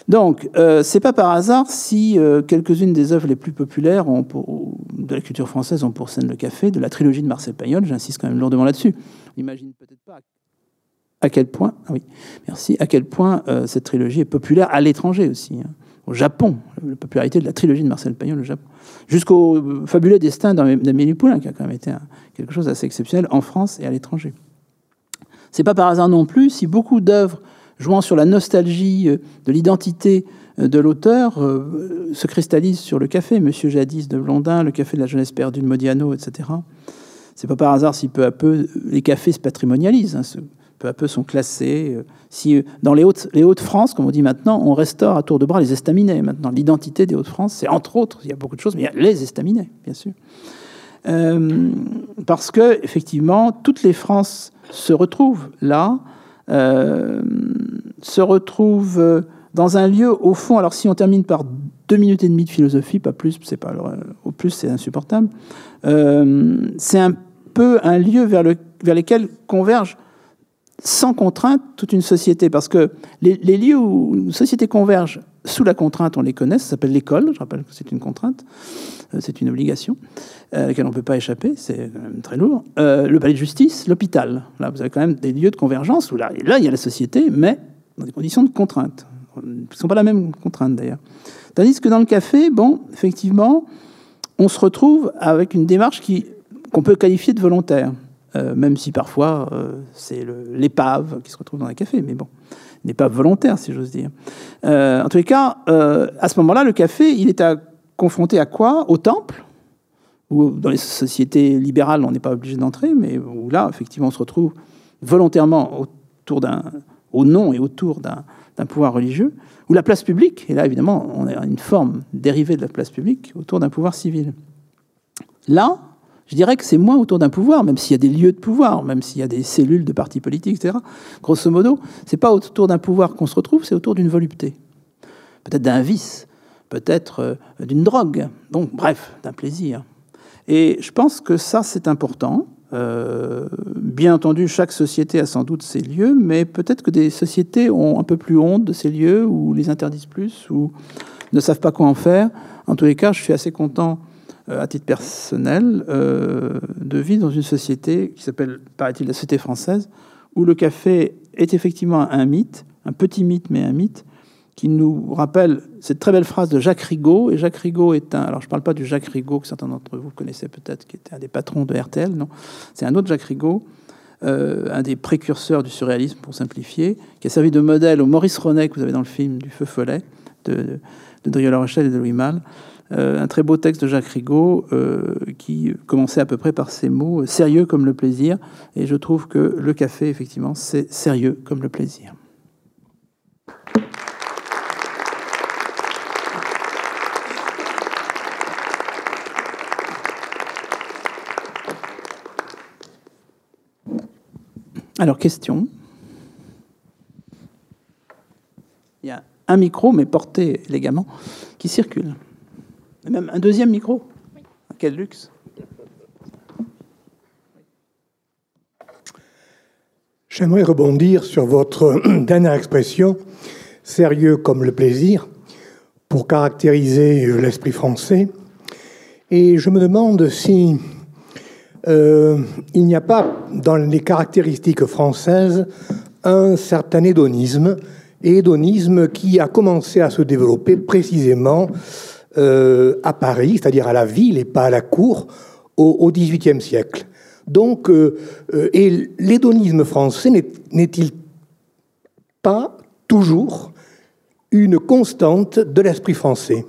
Donc, euh, c'est pas par hasard si euh, quelques-unes des œuvres les plus populaires de la culture française ont pour scène le café, de la trilogie de Marcel Pagnol. J'insiste quand même lourdement là-dessus. On n'imagine peut-être pas à quel point, ah oui, merci, à quel point euh, cette trilogie est populaire à l'étranger aussi. Hein. Au Japon, la popularité de la trilogie de Marcel Pagnol au Japon, jusqu'au fabuleux destin d'Amélie Poulain, qui a quand même été quelque chose d'assez exceptionnel en France et à l'étranger. C'est pas par hasard non plus si beaucoup d'œuvres jouant sur la nostalgie euh, de l'identité euh, de l'auteur, euh, se cristallise sur le café. Monsieur Jadis de Blondin, le café de la jeunesse perdue de Modiano, etc. C'est pas par hasard si peu à peu les cafés se patrimonialisent, hein, peu à peu sont classés. Si dans les Hautes, les Hauts-de-France, comme on dit maintenant, on restaure à tour de bras les estaminets. Maintenant, l'identité des Hauts-de-France, c'est entre autres, il y a beaucoup de choses, mais il y a les estaminets, bien sûr. parce que effectivement, toutes les Frances se retrouvent là euh, se retrouve euh, dans un lieu, au fond, alors si on termine par deux minutes et demie de philosophie, pas plus, c'est pas au plus c'est insupportable. Euh, c'est un peu un lieu vers, le, vers lequel converge sans contrainte toute une société, parce que les, lieux où une société converge sous la contrainte, on les connaît, ça s'appelle l'école, je rappelle que c'est une contrainte, c'est une obligation à laquelle on ne peut pas échapper, c'est quand même très lourd. le palais de justice, l'hôpital, là vous avez quand même des lieux de convergence, où là, là il y a la société, mais dans des conditions de contrainte. Ce ne sont pas la même contrainte d'ailleurs. Tandis que dans le café, bon, effectivement, on se retrouve avec une démarche qui, qu'on peut qualifier de volontaire, euh, même si parfois euh, c'est l'épave qui se retrouve dans un café, mais bon, n'est pas volontaire, si j'ose dire. Euh, en tous les cas, à ce moment-là, le café, il est à, confronté à quoi? Au temple, où dans les sociétés libérales, on n'est pas obligé d'entrer, mais où là, effectivement, on se retrouve volontairement autour d'un au nom et autour d'un pouvoir religieux, ou la place publique, et là évidemment on a une forme dérivée de la place publique, autour d'un pouvoir civil. Là, je dirais que c'est moins autour d'un pouvoir, même s'il y a des lieux de pouvoir, même s'il y a des cellules de partis politiques, etc. Grosso modo, c'est pas autour d'un pouvoir qu'on se retrouve, c'est autour d'une volupté, peut-être d'un vice, peut-être euh, d'une drogue, donc bref, d'un plaisir. Et je pense que ça, c'est important. Euh, bien entendu, chaque société a sans doute ses lieux, mais peut-être que des sociétés ont un peu plus honte de ces lieux, ou les interdisent plus, ou ne savent pas quoi en faire. En tous les cas, je suis assez content, à titre personnel, euh, de vivre dans une société qui s'appelle, paraît-il, la société française, où le café est effectivement un mythe, un petit mythe, mais un mythe, qui nous rappelle cette très belle phrase de Jacques Rigaud. Et Jacques Rigaud est un. Alors, je ne parle pas du Jacques Rigaud que certains d'entre vous connaissez peut-être, qui était un des patrons de RTL, non. C'est un autre Jacques Rigaud, euh, un des précurseurs du surréalisme, pour simplifier, qui a servi de modèle au Maurice Ronet que vous avez dans le film du Feu Follet, de, de Drieux Rochelle et de Louis Malle. Euh, un très beau texte de Jacques Rigaud euh, qui commençait à peu près par ces mots sérieux comme le plaisir. Et je trouve que le café, effectivement, c'est sérieux comme le plaisir. Alors, question. Il y a un micro, mais porté élégamment, qui circule. Même un deuxième micro. Quel luxe. J'aimerais rebondir sur votre [CLEARS THROAT] dernière expression, sérieux comme le plaisir, pour caractériser l'esprit français. Et je me demande si euh, il n'y a pas dans les caractéristiques françaises un certain hédonisme, et hédonisme qui a commencé à se développer précisément euh, à Paris, c'est-à-dire à la ville et pas à la cour, au XVIIIe siècle. Donc, euh, et l'hédonisme français n'est-il pas toujours une constante de l'esprit français?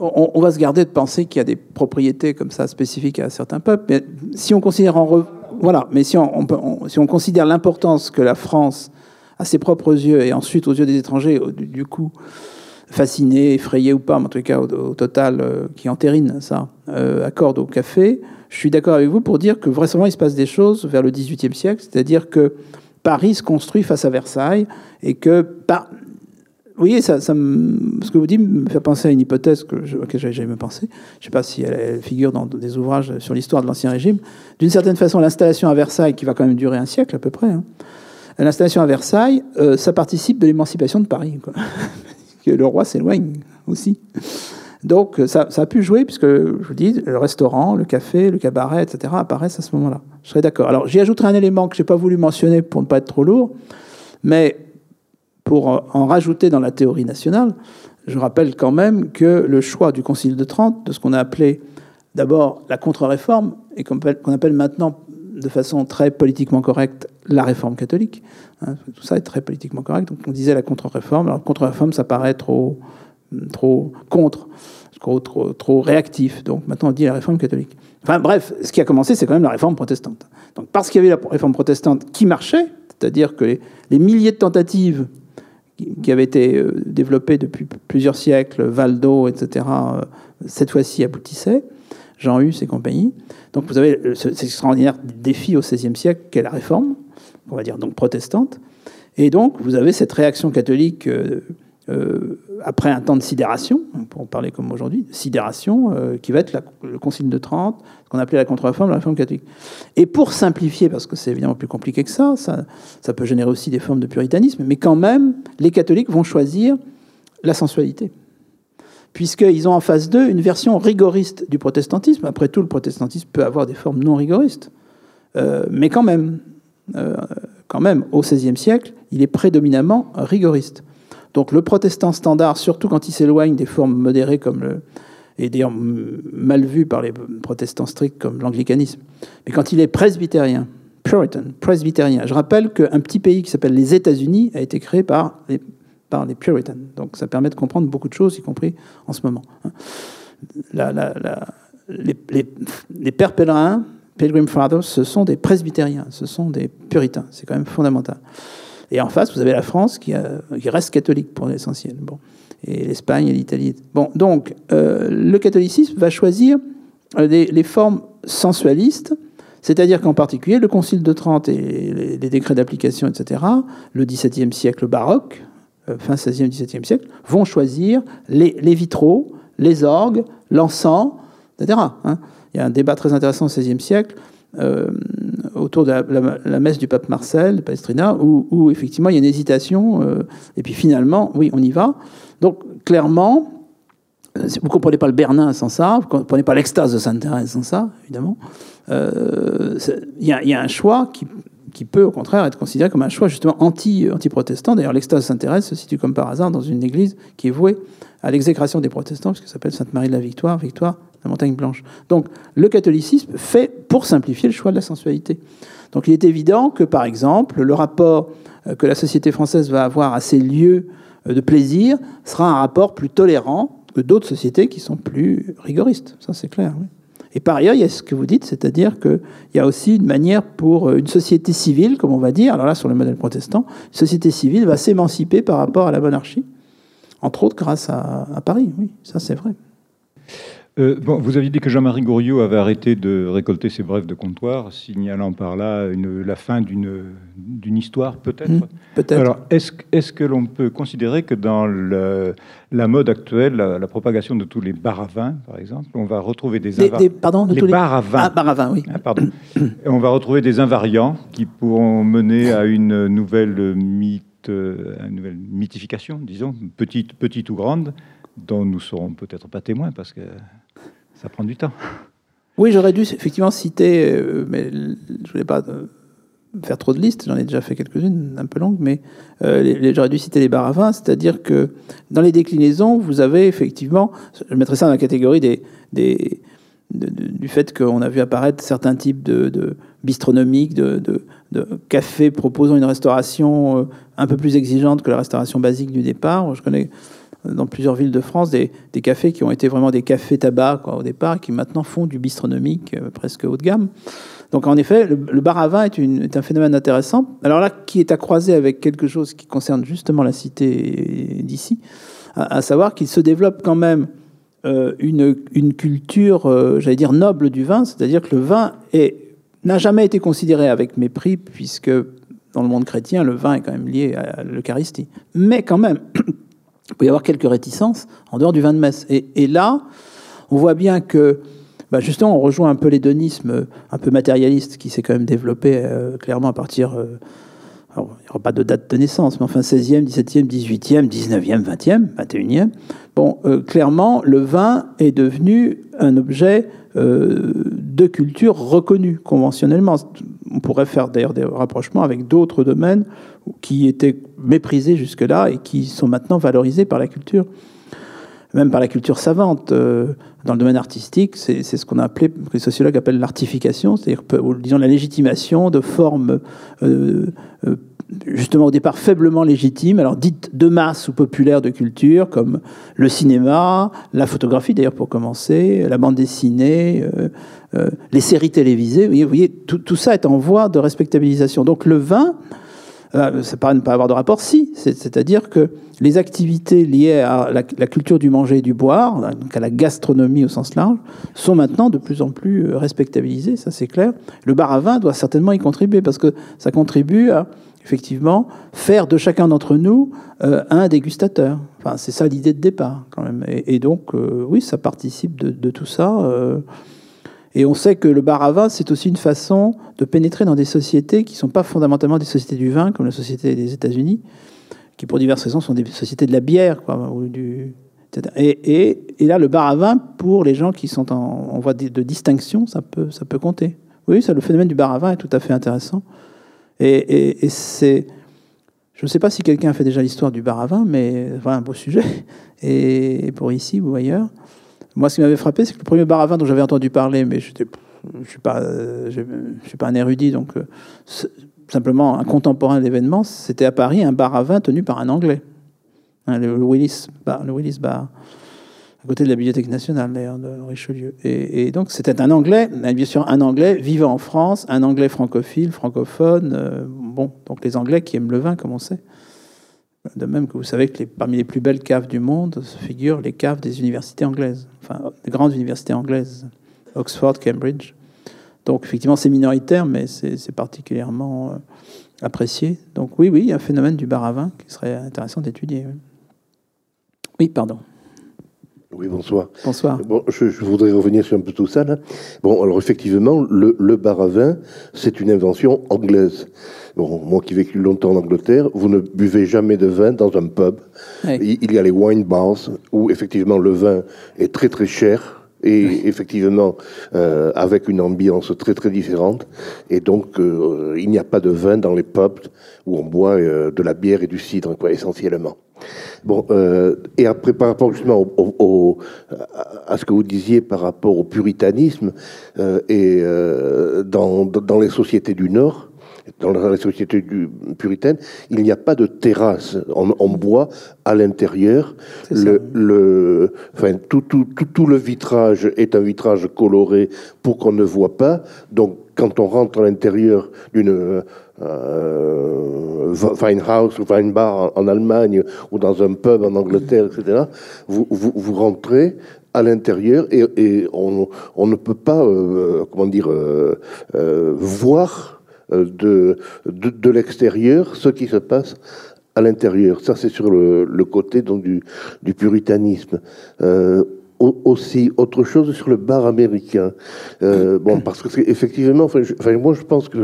On, va se garder de penser qu'il y a des propriétés comme ça spécifiques à certains peuples. Mais si on considère voilà, mais si on considère l'importance que la France, à ses propres yeux et ensuite aux yeux des étrangers, du, coup fascinés, effrayés ou pas, mais en tout cas au, total euh, qui entérine ça, euh, accorde au café, je suis d'accord avec vous pour dire que vraisemblablement il se passe des choses vers le XVIIIe siècle, c'est-à-dire que Paris se construit face à Versailles et que par, voyez, ça, ça ce que vous dites me fait penser à une hypothèse que je, jamais pensé. Je ne sais pas si elle, figure dans des ouvrages sur l'histoire de l'Ancien Régime. D'une certaine façon, l'installation à Versailles, qui va quand même durer un siècle à peu près, hein, l'installation à Versailles, euh, ça participe de l'émancipation de Paris. [LAUGHS] Que le roi s'éloigne aussi. Donc ça, ça, a pu jouer, puisque je vous dis, le restaurant, le café, le cabaret, etc., apparaissent à ce moment-là. Je serais d'accord. Alors j'y ajouterai un élément que je n'ai pas voulu mentionner pour ne pas être trop lourd, mais pour en rajouter dans la théorie nationale, je rappelle quand même que le choix du Concile de Trente, de ce qu'on a appelé d'abord la contre-réforme, et qu'on appelle maintenant de façon très politiquement correcte la réforme catholique, hein, tout ça est très politiquement correct, donc on disait la contre-réforme. Alors contre-réforme, ça paraît trop, trop contre, trop, trop, réactif, donc maintenant on dit la réforme catholique. Enfin bref, ce qui a commencé, c'est quand même la réforme protestante. Donc parce qu'il y avait la réforme protestante qui marchait, c'est-à-dire que les milliers de tentatives qui avait été euh, développé depuis plusieurs siècles, Valdo, etc., euh, cette fois-ci aboutissait, Jean Hus et compagnie. Donc vous avez cet extraordinaire défi au XVIe siècle qu'est la réforme, on va dire donc protestante. Et donc vous avez cette réaction catholique euh, euh, après un temps de sidération, pour en parler comme aujourd'hui, sidération, euh, qui va être le Concile de Trente, ce qu'on appelait la contre-réforme, la réforme catholique. Et pour simplifier, parce que c'est évidemment plus compliqué que ça, ça peut générer aussi des formes de puritanisme, mais quand même, les catholiques vont choisir la sensualité puisqu'ils ont en face d'eux une version rigoriste du protestantisme. Après tout, le protestantisme peut avoir des formes non rigoristes, euh, mais quand même, quand même, au XVIe siècle, il est prédominamment rigoriste. Donc le protestant standard, surtout quand il s'éloigne des formes modérées comme le, et d'ailleurs mal vu par les protestants stricts comme l'anglicanisme, mais quand il est presbytérien, puritan, presbytérien, je rappelle qu'un petit pays qui s'appelle les États-Unis a été créé par les, par les puritains. Donc ça permet de comprendre beaucoup de choses, y compris en ce moment. Hein. les, les, pères pèlerins, Pilgrim Fathers, ce sont des presbytériens, ce sont des puritains. C'est quand même fondamental. Et en face, vous avez la France qui, reste catholique pour l'essentiel. Bon. Et l'Espagne et l'Italie. Bon, donc, euh, le catholicisme va choisir euh, les, formes sensualistes, c'est-à-dire qu'en particulier, le Concile de Trente et les, décrets d'application, etc., le XVIIe siècle baroque, euh, fin XVIe, XVIIe siècle, vont choisir les, vitraux, les orgues, l'encens, etc. Hein. Il y a un débat très intéressant au XVIe siècle autour de la, messe du pape Marcel, Palestrina, où, effectivement il y a une hésitation, euh, et puis finalement, oui, on y va. Donc clairement, euh, vous ne comprenez pas le Bernin sans ça, vous ne comprenez pas l'extase de Sainte-Thérèse sans ça, évidemment. Euh, il y, a un choix qui, qui, peut au contraire être considéré comme un choix justement anti, anti-protestant. D'ailleurs, l'extase de Sainte-Thérèse se situe comme par hasard dans une église qui est vouée à l'exécration des protestants, puisque ça s'appelle Sainte-Marie de la Victoire, Victoire la montagne blanche. Donc le catholicisme fait, pour simplifier, le choix de la sensualité. Donc il est évident que, par exemple, le rapport euh, que la société française va avoir à ces lieux euh, de plaisir sera un rapport plus tolérant que d'autres sociétés qui sont plus rigoristes. Ça, c'est clair. Et par ailleurs, il y a ce que vous dites, c'est-à-dire qu'il y a aussi une manière pour euh, une société civile, comme on va dire, alors là, sur le modèle protestant, une société civile va s'émanciper par rapport à la monarchie, entre autres grâce à, à Paris. Oui, ça, c'est vrai. Euh, bon, vous aviez dit que Jean-Marie Gouriot avait arrêté de récolter ses brèves de comptoir, signalant par là une, la fin d'une histoire, peut-être mmh, Peut-être. Alors, est-ce est que l'on peut considérer que dans le, la mode actuelle, la, propagation de tous les bars à vin, par exemple, on va retrouver des, des, pardon, les bars à vin. Ah, bars à vin, oui. Ah, pardon. on va retrouver des invariants qui pourront mener à une nouvelle mythe, une nouvelle mythification, disons, petite, petite ou grande, dont nous serons peut-être pas témoins parce que ça prend du temps. Oui, j'aurais dû effectivement citer, euh, mais je voulais pas euh, faire trop de listes, j'en ai déjà fait quelques-unes un peu longues, mais euh, j'aurais dû citer les bars à vin, c'est-à-dire que dans les déclinaisons, vous avez effectivement, je mettrais ça dans la catégorie des, des du fait qu'on a vu apparaître certains types de, de bistronomiques, de, de, cafés proposant une restauration un peu plus exigeante que la restauration basique du départ. Je connais dans plusieurs villes de France des, cafés qui ont été vraiment des cafés tabac au départ, qui maintenant font du bistronomique euh, presque haut de gamme. Donc en effet, le, bar à vin est, un phénomène intéressant. Alors là, qui est à croiser avec quelque chose qui concerne justement la cité d'ici, à, savoir qu'il se développe quand même euh, une, une, culture, euh, j'allais dire, noble du vin, c'est-à-dire que le vin n'a jamais été considéré avec mépris, puisque dans le monde chrétien, le vin est quand même lié à l'Eucharistie. Mais quand même, [CLEARS THROAT] il peut y avoir quelques réticences en dehors du vin de messe. Et, là, on voit bien que, bah, justement, on rejoint un peu l'hédonisme un peu matérialiste qui s'est quand même développé clairement à partir il n'y aura pas de date de naissance, mais enfin 16e, 17e, 18e, 19e, 20e, 21e. Bon, euh, clairement, le vin est devenu un objet euh, de culture reconnu conventionnellement. On pourrait faire d'ailleurs des rapprochements avec d'autres domaines qui étaient méprisés jusque-là et qui sont maintenant valorisés par la culture, même par la culture savante. Euh, dans le domaine artistique, c'est ce qu'on a appelé, que les sociologues appellent l'artification, c'est-à-dire, la légitimation de formes justement au départ faiblement légitimes, alors dites de masse ou populaires de culture, comme le cinéma, la photographie d'ailleurs pour commencer, la bande dessinée, euh, euh, les séries télévisées. Vous voyez, tout, ça est en voie de respectabilisation. Donc le vin, euh, ça paraît ne pas avoir de rapport, si, c'est-à-dire que les activités liées à la, culture du manger et du boire, donc à la gastronomie au sens large, sont maintenant de plus en plus respectabilisées, ça c'est clair. Le bar à vin doit certainement y contribuer parce que ça contribue à effectivement, faire de chacun d'entre nous euh, un dégustateur. Enfin, c'est ça l'idée de départ, quand même. Et, donc, euh, oui, ça participe de, tout ça. Et on sait que le bar à vin, c'est aussi une façon de pénétrer dans des sociétés qui ne sont pas fondamentalement des sociétés du vin, comme la société des États-Unis, qui pour diverses raisons sont des sociétés de la bière, quoi, et, là, le bar à vin, pour les gens qui sont en, voie de, de, distinction, ça peut, ça peut compter. Oui, ça, le phénomène du bar à vin est tout à fait intéressant. Et, c'est. Je ne sais pas si quelqu'un a fait déjà l'histoire du bar à vin, mais voilà un beau sujet. Et pour ici ou ailleurs. Moi, ce qui m'avait frappé, c'est que le premier bar à vin dont j'avais entendu parler, mais je ne suis, pas, je, suis pas un érudit, donc euh, simplement un contemporain de l'événement, c'était à Paris un bar à vin tenu par un Anglais. Hein, le, Willis Bar. Le Willis Bar à côté de la Bibliothèque nationale, d'ailleurs, de Richelieu. Et, donc, c'était un Anglais, bien sûr, un Anglais vivant en France, un Anglais francophile, francophone. Euh, bon, donc les Anglais qui aiment le vin, comme on sait. De même que vous savez que les, parmi les plus belles caves du monde se figurent les caves des universités anglaises, enfin, des grandes universités anglaises, Oxford, Cambridge. Donc, effectivement, c'est minoritaire, mais c'est particulièrement euh, apprécié. Donc, oui, oui, il y a un phénomène du bar à vin qui serait intéressant d'étudier. oui, pardon. Oui, bonsoir. Bonsoir. Bon, je, voudrais revenir sur un peu tout ça. Là. Bon, alors effectivement, le, le bar à vin, c'est une invention anglaise. Bon, moi qui ai vécu longtemps en Angleterre, vous ne buvez jamais de vin dans un pub. Il y a les wine bars où effectivement le vin est très très cher et effectivement euh, avec une ambiance très très différente. Et donc euh, il n'y a pas de vin dans les pubs où on boit euh, de la bière et du cidre, quoi, essentiellement. Bon, et après par rapport justement au, à ce que vous disiez par rapport au puritanisme et dans, dans les sociétés du Nord dans la société du puritaine, il n'y a pas de terrasse. On, boit à l'intérieur. Le, le, enfin, tout, tout, tout, tout, le vitrage est un vitrage coloré pour qu'on ne voit pas. Donc, quand on rentre à l'intérieur d'une euh, house ou wine bar en, Allemagne ou dans un pub en Angleterre, etc., vous, vous, vous rentrez à l'intérieur et, et on, on, ne peut pas, euh, comment dire, euh, euh voir euh, de, de, l'extérieur ce qui se passe à l'intérieur. Ça, c'est sur le, côté donc, du, du puritanisme. Euh, aussi autre chose sur le bar américain. Euh, [COUGHS] bon, parce que effectivement, enfin, moi je pense que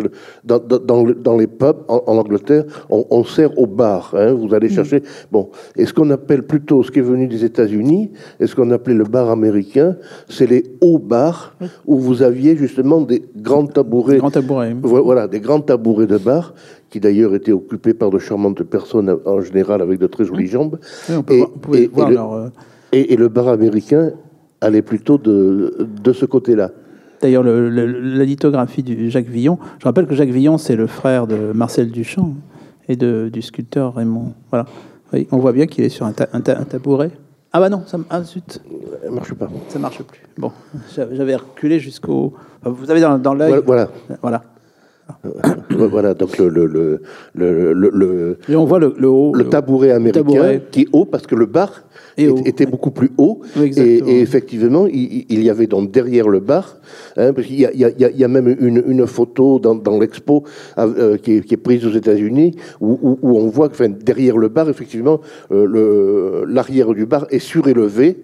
dans, dans, dans les pubs en, Angleterre, on, on, sert au bar. Hein, vous allez chercher. Bon, et ce qu'on appelle plutôt ce qui est venu des États-Unis, et ce qu'on appelait le bar américain, c'est les hauts bars où vous aviez justement des grands tabourets. grands tabourets. Voilà, des grands tabourets de bar qui d'ailleurs étaient occupés par de charmantes personnes en général avec de très jolies jambes. on peut et, voir, leur, et, le bar américain allait plutôt de, de ce côté-là. D'ailleurs, la lithographie de Jacques Villon, je rappelle que Jacques Villon, c'est le frère de Marcel Duchamp et de, du sculpteur Raymond. Voilà. on voit bien qu'il est sur un, tabouret. Ah bah non, ça ah, zut. Ça marche pas. Ça marche plus. Bon, j'avais reculé jusqu'au. Vous avez dans, dans l'œil. Voilà. voilà. [COUGHS] Voilà, donc le, le, le, le, Et on voit le, le haut. le tabouret américain tabouret. qui est haut parce que le bar Et est- haut, était ouais. beaucoup plus haut. Et, effectivement, il, il y avait donc derrière le bar, hein, parce qu'il y a, y y même une, une photo dans, dans l'expo euh, qui, est, qui est prise aux États-Unis où, où- où on voit que enfin, derrière le bar, effectivement, euh, l'arrière du bar est surélevé.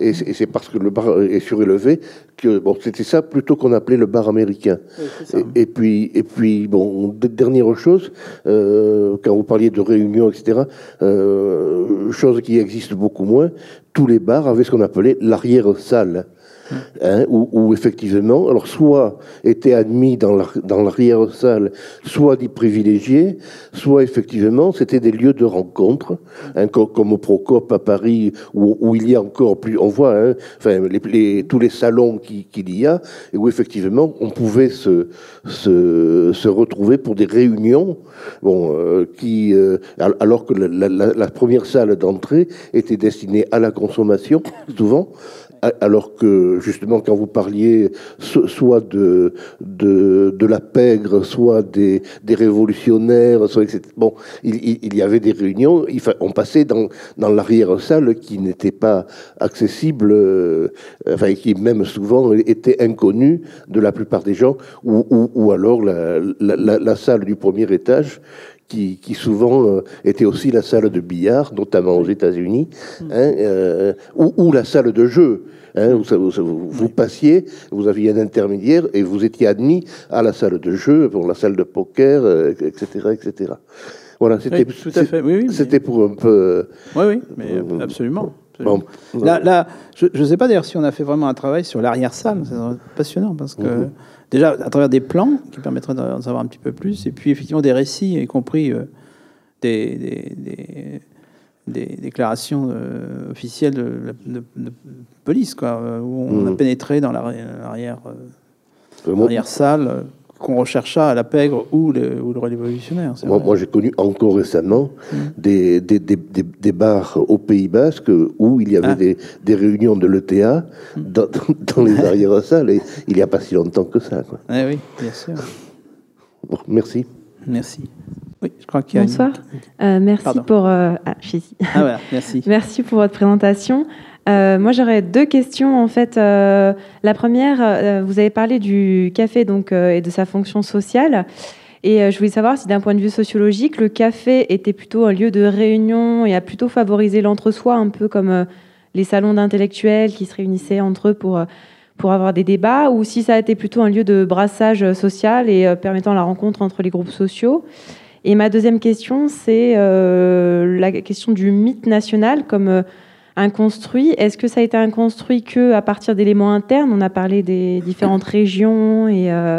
Et c'est parce que le bar est surélevé que bon, c'était ça plutôt qu'on appelait le bar américain. Et, et puis, et puis, bon, de- dernière chose, euh, quand vous parliez de réunions, etc., chose qui existe beaucoup moins, tous les bars avaient ce qu'on appelait l'arrière-salle. Hein, où, effectivement, alors soit étaient admis dans la- dans l'arrière-salle, soit des privilégiés, soit effectivement c'était des lieux de rencontre, hein, co- comme au Procop à Paris, où, il y a encore plus, on voit, hein, enfin tous les salons qui- qu'il y a, et où effectivement on pouvait se, retrouver pour des réunions, bon, euh, euh, al- alors que la, première salle d'entrée était destinée à la consommation, souvent, alors que justement quand vous parliez so- soit de, de, la pègre, soit des, des révolutionnaires, soit. Bon, il, y avait des réunions, on passait dans, dans l'arrière-salle qui n'était pas accessible, euh, enfin qui même souvent était inconnue de la plupart des gens, ou, ou, alors la- la salle du premier étage qui, qui souvent euh, était aussi la salle de billard, notamment aux États-Unis, hein, euh, ou, ou la salle de jeu. Hein, vous, vous passiez, vous aviez un intermédiaire et vous étiez admis à la salle de jeu, pour la salle de poker, euh, etc., etc. Voilà, c'était Oui, tout à fait, oui, oui, mais- c'était pour un peu. Oui, oui, mais absolument. absolument. Bon. Là, là, je ne sais pas d'ailleurs si on a fait vraiment un travail sur l'arrière-salle. C'est passionnant parce que, Mhm. Déjà, à travers des plans qui permettraient d'en savoir un petit peu plus, et puis effectivement des récits, y compris euh, des, des- des- des déclarations euh, officielles de, la- de- de police, quoi, euh, où on a Mhm. pénétré dans l'arrière-salle qu'on rechercha à la pègre ou le, ou le révolutionnaire. moi, j'ai connu encore récemment Mhm. des, des, des, des- des bars au Pays Basque où il y avait Ah. des, des réunions de l'ETA dans, [LAUGHS] dans les arrière-salles, et il n'y a pas si longtemps que ça. Quoi. Eh oui, bien sûr. Bon, merci. Merci. Oui, je crois qu'il y a une- Bonsoir. Euh, merci Pardon. pour. euh, ah, je suis ici. Ah voilà, merci. [LAUGHS] Merci pour votre présentation. Euh, moi, j'aurais deux questions en fait. Euh, la première, euh, vous avez parlé du café donc euh, et de sa fonction sociale. Et euh, je voulais savoir si, d'un point de vue sociologique, le café était plutôt un lieu de réunion et a plutôt favorisé l'entre-soi, un peu comme euh, les salons d'intellectuels qui se réunissaient entre eux pour, pour avoir des débats, ou si ça a été plutôt un lieu de brassage social et permettant la rencontre entre les groupes sociaux. Et ma deuxième question, c'est la question du mythe national comme euh, un construit. Est-ce que ça a été un construit que à partir d'éléments internes? On a parlé des différentes régions et, euh,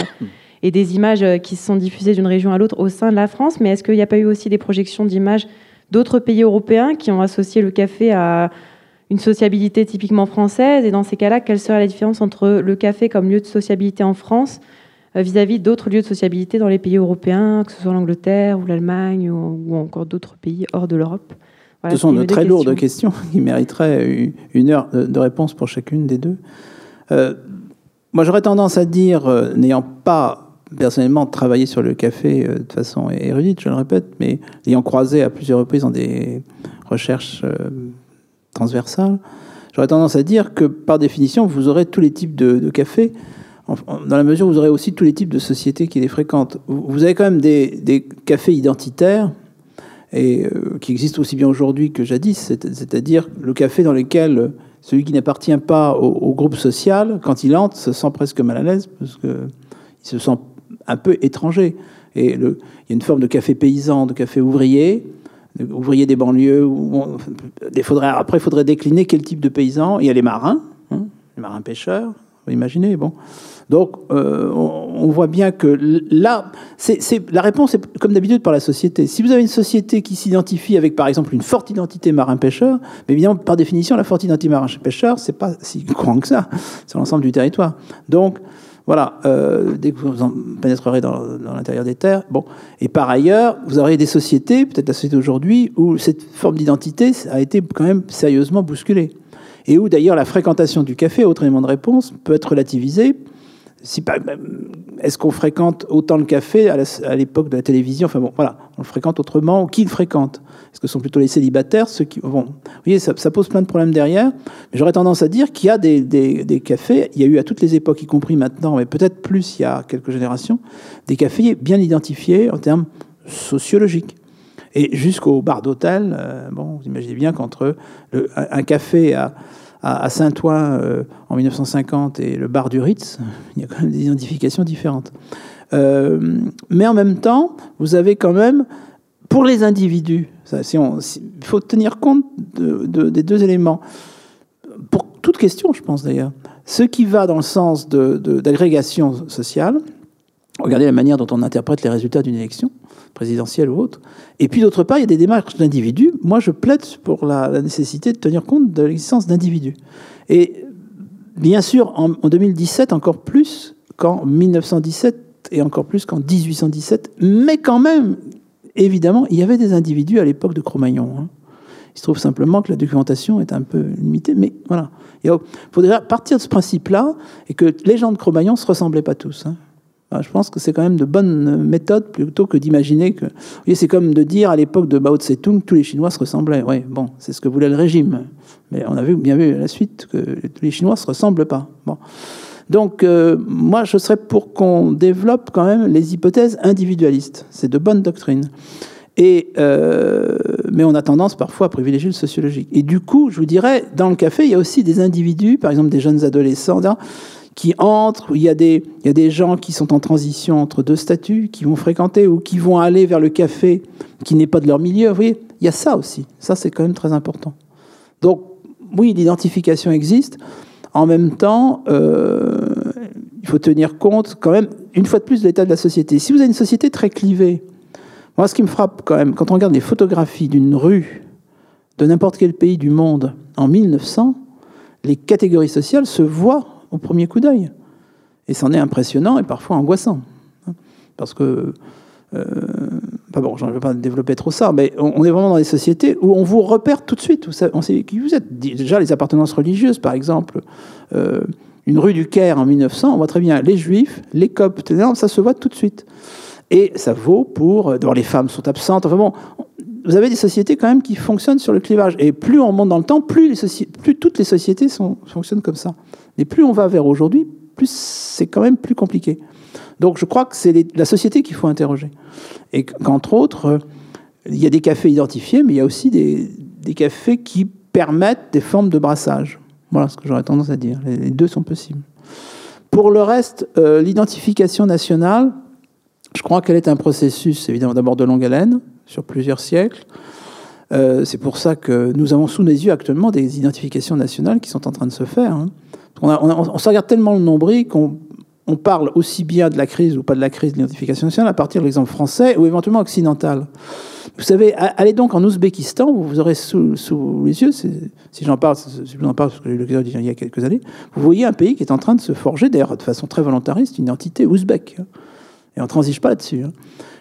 des images euh, qui se sont diffusées d'une région à l'autre au sein de la France, mais est-ce qu'il n'y a pas eu aussi des projections d'images d'autres pays européens qui ont associé le café à une sociabilité typiquement française? Et dans ces cas-là, quelle serait la différence entre le café comme lieu de sociabilité en France euh, vis-à-vis d'autres lieux de sociabilité dans les pays européens, que ce soit l'Angleterre ou l'Allemagne ou encore d'autres pays hors de l'Europe? Voilà, Ce sont de très lourdes questions. [LAUGHS] qui mériteraient une heure de réponse pour chacune des deux. Euh, moi, j'aurais tendance à dire, euh, n'ayant pas personnellement travaillé sur le café euh, de façon érudite, je le répète, mais l'ayant croisé à plusieurs reprises dans des recherches transversales, j'aurais tendance à dire que par définition, vous aurez tous les types de, de cafés, dans la mesure où vous aurez aussi tous les types de sociétés qui les fréquentent. Vous vous avez quand même des, des cafés identitaires et euh, qui existe aussi bien aujourd'hui que jadis, c'est- c'est-à-dire le café dans lequel celui qui n'appartient pas au, groupe social, quand il entre, se sent presque mal à l'aise parce que il se sent un peu étranger. Et il y a une forme de café paysan, de café ouvrier, ouvrier des banlieues. Après, il faudrait décliner quel type de paysans. Il y a les marins, hein, les marins pêcheurs. Vous imaginez, bon. Donc, euh, on, voit bien que là, c'est, la réponse est comme d'habitude par la société. Si vous avez une société qui s'identifie avec, par exemple, une forte identité marin-pêcheur, évidemment, par définition, la forte identité marin-pêcheur, c'est pas si [LAUGHS] courant que ça sur l'ensemble du territoire. Donc, voilà, euh, dès que vous en pénétrerez dans, l'intérieur des terres. Bon. Et par ailleurs, vous aurez des sociétés, peut-être la société aujourd'hui, où cette forme d'identité a été quand même sérieusement bousculée. Et où d'ailleurs la fréquentation du café, autre élément de réponse, peut être relativisée est-ce qu'on fréquente autant le café à l'époque de la télévision? Enfin bon, voilà, on le fréquente autrement. Qui le fréquente Est-ce que ce sont plutôt les célibataires ceux qui, bon, Vous voyez, ça, pose plein de problèmes derrière. Mais j'aurais tendance à dire qu'il y a des, des, cafés, il y a eu à toutes les époques, y compris maintenant, mais peut-être plus il y a quelques générations, des cafés bien identifiés en termes sociologiques. Et jusqu'au bar d'hôtel, euh, bon, vous imaginez bien qu'entre un café à à, Saint-Ouen euh, en 1950 et le bar du Ritz, [LAUGHS] il y a quand même des identifications différentes. Euh, mais en même temps, vous avez quand même, pour les individus, il faut tenir compte des deux éléments. Pour toute question, je pense d'ailleurs, ce qui va dans le sens d'agrégation sociale, regardez la manière dont on interprète les résultats d'une élection, présidentielle ou autre. Et puis d'autre part, il y a des démarches d'individus. Moi, je plaide pour la, nécessité de tenir compte de l'existence d'individus. Et bien sûr, en, 2017, encore plus qu'en 1917 et encore plus qu'en 1817, mais quand même, évidemment, il y avait des individus à l'époque de Cro-Magnon. Hein. Il se trouve simplement que la documentation est un peu limitée, mais voilà. Il faudrait partir de ce principe-là et que les gens de Cro-Magnon ne se ressemblaient pas tous. Hein. Je pense que c'est quand même de bonnes méthodes plutôt que d'imaginer que. C'est comme de dire à l'époque de Mao Tse-tung tous les Chinois se ressemblaient. Oui, bon, c'est ce que voulait le régime. Mais on a vu, bien vu à la suite que tous les Chinois ne se ressemblent pas. Bon. Donc, euh, moi, je serais pour qu'on développe quand même les hypothèses individualistes. C'est de bonnes doctrines. Et, euh, mais on a tendance parfois à privilégier le sociologique. Et du coup, je vous dirais, dans le café, il y a aussi des individus, par exemple des jeunes adolescents, qui entrent, il y, a des, gens qui sont en transition entre deux statuts, qui vont fréquenter ou qui vont aller vers le café qui n'est pas de leur milieu. Vous voyez, il y a ça aussi. Ça, c'est quand même très important. Donc, oui, l'identification existe. En même temps, euh, il faut tenir compte quand même, une fois de plus, de l'état de la société. Si vous avez une société très clivée, moi, ce qui me frappe quand même, quand on regarde les photographies d'une rue de n'importe quel pays du monde en 1900, les catégories sociales se voient au premier coup d'œil. Et c'en est impressionnant et parfois angoissant. Parce que, euh, bon, je ne vais pas développer trop ça, mais on, est vraiment dans des sociétés où on vous repère tout de suite. On sait qui vous êtes. Déjà, les appartenances religieuses, par exemple. Euh, une rue du Caire en 1900, on voit très bien les juifs, les coptes, ça se voit tout de suite. Et ça vaut pour. D'abord, les femmes sont absentes. Enfin bon, vous avez des sociétés quand même qui fonctionnent sur le clivage. Et plus on monte dans le temps, plus, toutes les sociétés fonctionnent comme ça. Et plus on va vers aujourd'hui, plus c'est quand même plus compliqué. Donc je crois que c'est la société qu'il faut interroger. Et qu'entre autres, euh, il y a des cafés identifiés, mais il y a aussi des, cafés qui permettent des formes de brassage. Voilà ce que j'aurais tendance à dire. Les deux sont possibles. Pour le reste, euh, l'identification nationale, je crois qu'elle est un processus évidemment d'abord de longue haleine, sur plusieurs siècles. Euh, c'est pour ça que nous avons sous les yeux actuellement des identifications nationales qui sont en train de se faire. Hein. On, on, se regarde tellement le nombril qu'on on parle aussi bien de la crise ou pas de la crise de l'identification nationale à partir de l'exemple français ou éventuellement occidental. Vous savez, allez donc en Ouzbékistan, vous aurez sous, les yeux, si j'en parle, si je en parle parce que j'ai eu l'occasion il y a quelques années, vous voyez un pays qui est en train de se forger, d'ailleurs de façon très volontariste, une identité ouzbek. Hein. Et on ne transige pas là-dessus.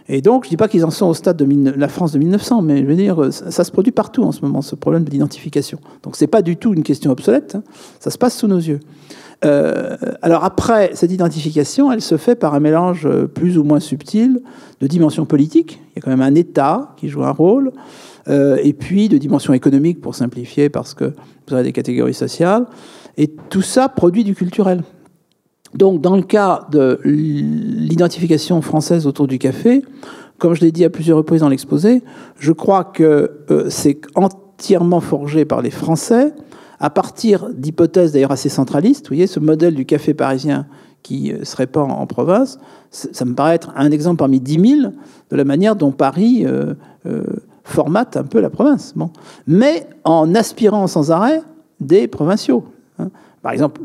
Et donc, je ne dis pas qu'ils en sont au stade de la France de 1900, mais je veux dire, ça, se produit partout en ce moment, ce problème de l'identification. Donc, ce n'est pas du tout une question obsolète, hein. ça se passe sous nos yeux. Euh, alors après, cette identification, elle se fait par un mélange euh, plus ou moins subtil de dimensions politiques. Il y a quand même un État qui joue un rôle, euh, et puis de dimensions économiques, pour simplifier, parce que vous avez des catégories sociales. Et tout ça produit du culturel. Donc, dans le cas de l'identification française autour du café, comme je l'ai dit à plusieurs reprises dans l'exposé, je crois que euh, c'est entièrement forgé par les Français, à partir d'hypothèses d'ailleurs assez centralistes. Vous voyez, ce modèle du café parisien qui euh, se répand en province, ça me paraît être un exemple parmi dix mille de la manière dont Paris euh, formate un peu la province. Bon. Mais en aspirant sans arrêt des provinciaux. Hein. Par exemple,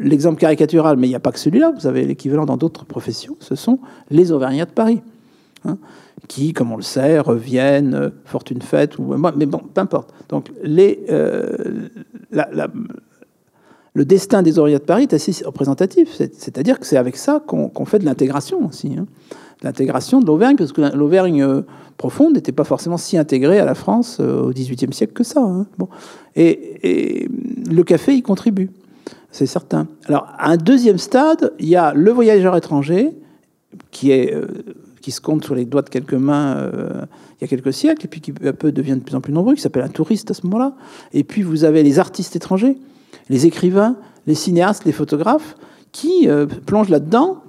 l'exemple caricatural, mais il n'y a pas que celui-là, vous avez l'équivalent dans d'autres professions, ce sont les Auvergnats de Paris, hein, qui, comme on le sait, reviennent, euh, fortune faite, ou, mais bon, peu importe. Donc, euh, le destin des Auvergnats de Paris est assez représentatif, c'est-à-dire que c'est avec ça qu'on fait de l'intégration aussi. Hein. L'intégration de l'Auvergne, parce que l'Auvergne euh, profonde n'était pas forcément si intégrée à la France au XVIIIe siècle que ça. Hein. Bon. Et, et, le café y contribue. c'est certain. Alors, à un deuxième stade, il y a le voyageur étranger, qui, euh, se compte sur les doigts de quelques mains euh, il y a quelques siècles, et puis qui peu à peu devient de plus en plus nombreux, qui s'appelle un touriste à ce moment-là. Et puis, vous avez les artistes étrangers, les écrivains, les cinéastes, les photographes, qui euh, plongent là-dedans,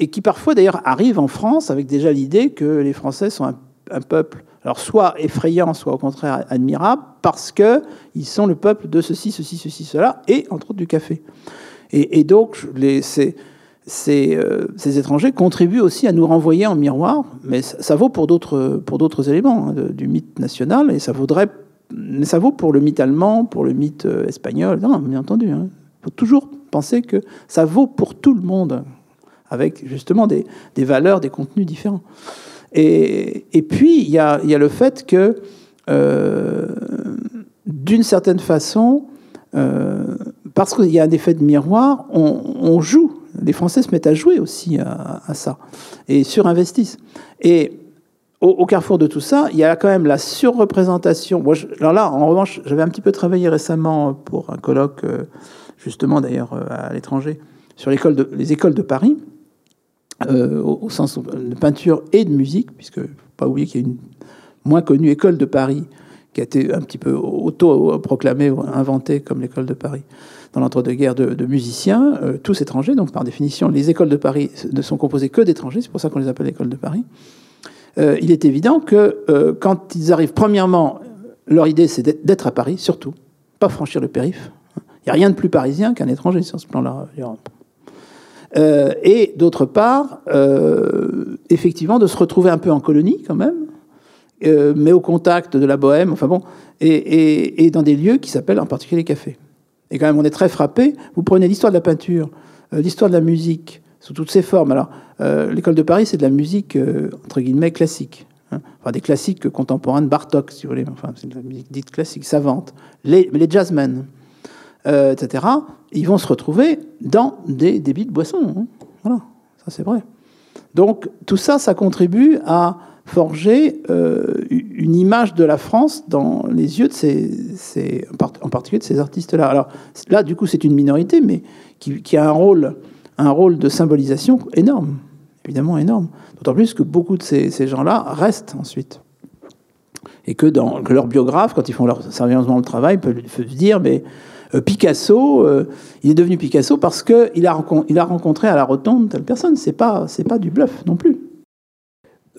et qui parfois d'ailleurs arrivent en France avec déjà l'idée que les Français sont un, peuple alors soit effrayant, soit au contraire admirable, parce qu'ils sont le peuple de ceci, ceci, ceci, cela, et entre autres du café. Et, donc, euh, ces, étrangers contribuent aussi à nous renvoyer en miroir, mais ça, vaut pour d'autres, pour d'autres éléments hein, du mythe national, et ça vaudrait, mais ça vaut pour le mythe allemand, pour le mythe euh, espagnol, non, bien entendu. Il hein. faut toujours penser que ça vaut pour tout le monde, avec justement des, des valeurs, des contenus différents. Et, puis, il y a, le fait que, euh, d'une certaine façon, euh, parce qu'il y a un effet de miroir, on, joue. Les Français se mettent à jouer aussi à, ça et surinvestissent. Et au, carrefour de tout ça, il y a quand même la surreprésentation. alors là, en revanche, j'avais un petit peu travaillé récemment pour un colloque, euh, justement d'ailleurs à l'étranger, sur les écoles de Paris. Euh, au, sens de peinture et de musique, puisque faut pas oublier qu'il y a une moins connue école de Paris qui a été un petit peu auto-proclamée ou inventée comme l'école de Paris dans l'entre-deux-guerres de, musiciens, euh, tous étrangers. Donc, par définition, les écoles de Paris ne sont composées que d'étrangers. C'est pour ça qu'on les appelle l'école de Paris. Euh, il est évident que quand ils arrivent, premièrement, leur idée, c'est d'être à Paris, surtout, pas franchir le périph'. Il n'y a rien de plus parisien qu'un étranger sur ce plan-là. Euh, et d'autre part, euh, effectivement, de se retrouver un peu en colonie quand même, euh, mais au contact de la bohème, enfin bon, et, dans des lieux qui s'appellent en particulier les cafés. Et quand même, on est très frappé. Vous prenez l'histoire de la peinture, l'histoire de la musique, sous toutes ses formes. Alors, l'école de Paris, c'est de la musique, entre guillemets, classique. Hein. enfin, des classiques contemporains de Bartok, si vous voulez. Enfin, c'est de la musique dite classique, savante. Les, les jazzmen, euh, etc., ils vont se retrouver dans des débits de boissons. Hein. Voilà, ça c'est vrai. Donc tout ça, ça contribue à forger euh, une image de la France dans les yeux de ces, en particulier de ces artistes-là. Alors là, du coup, c'est une minorité, mais qui, a un rôle, un rôle de symbolisation énorme, évidemment énorme. D'autant plus que beaucoup de ces, gens-là restent ensuite. Et que, dans, leurs biographes, quand ils font leur sérieusement le travail, peuvent, peuvent dire, mais Picasso, euh, il est devenu Picasso parce qu'il a, il a rencontré à la rotonde telle personne. C'est pas, c'est pas du bluff non plus.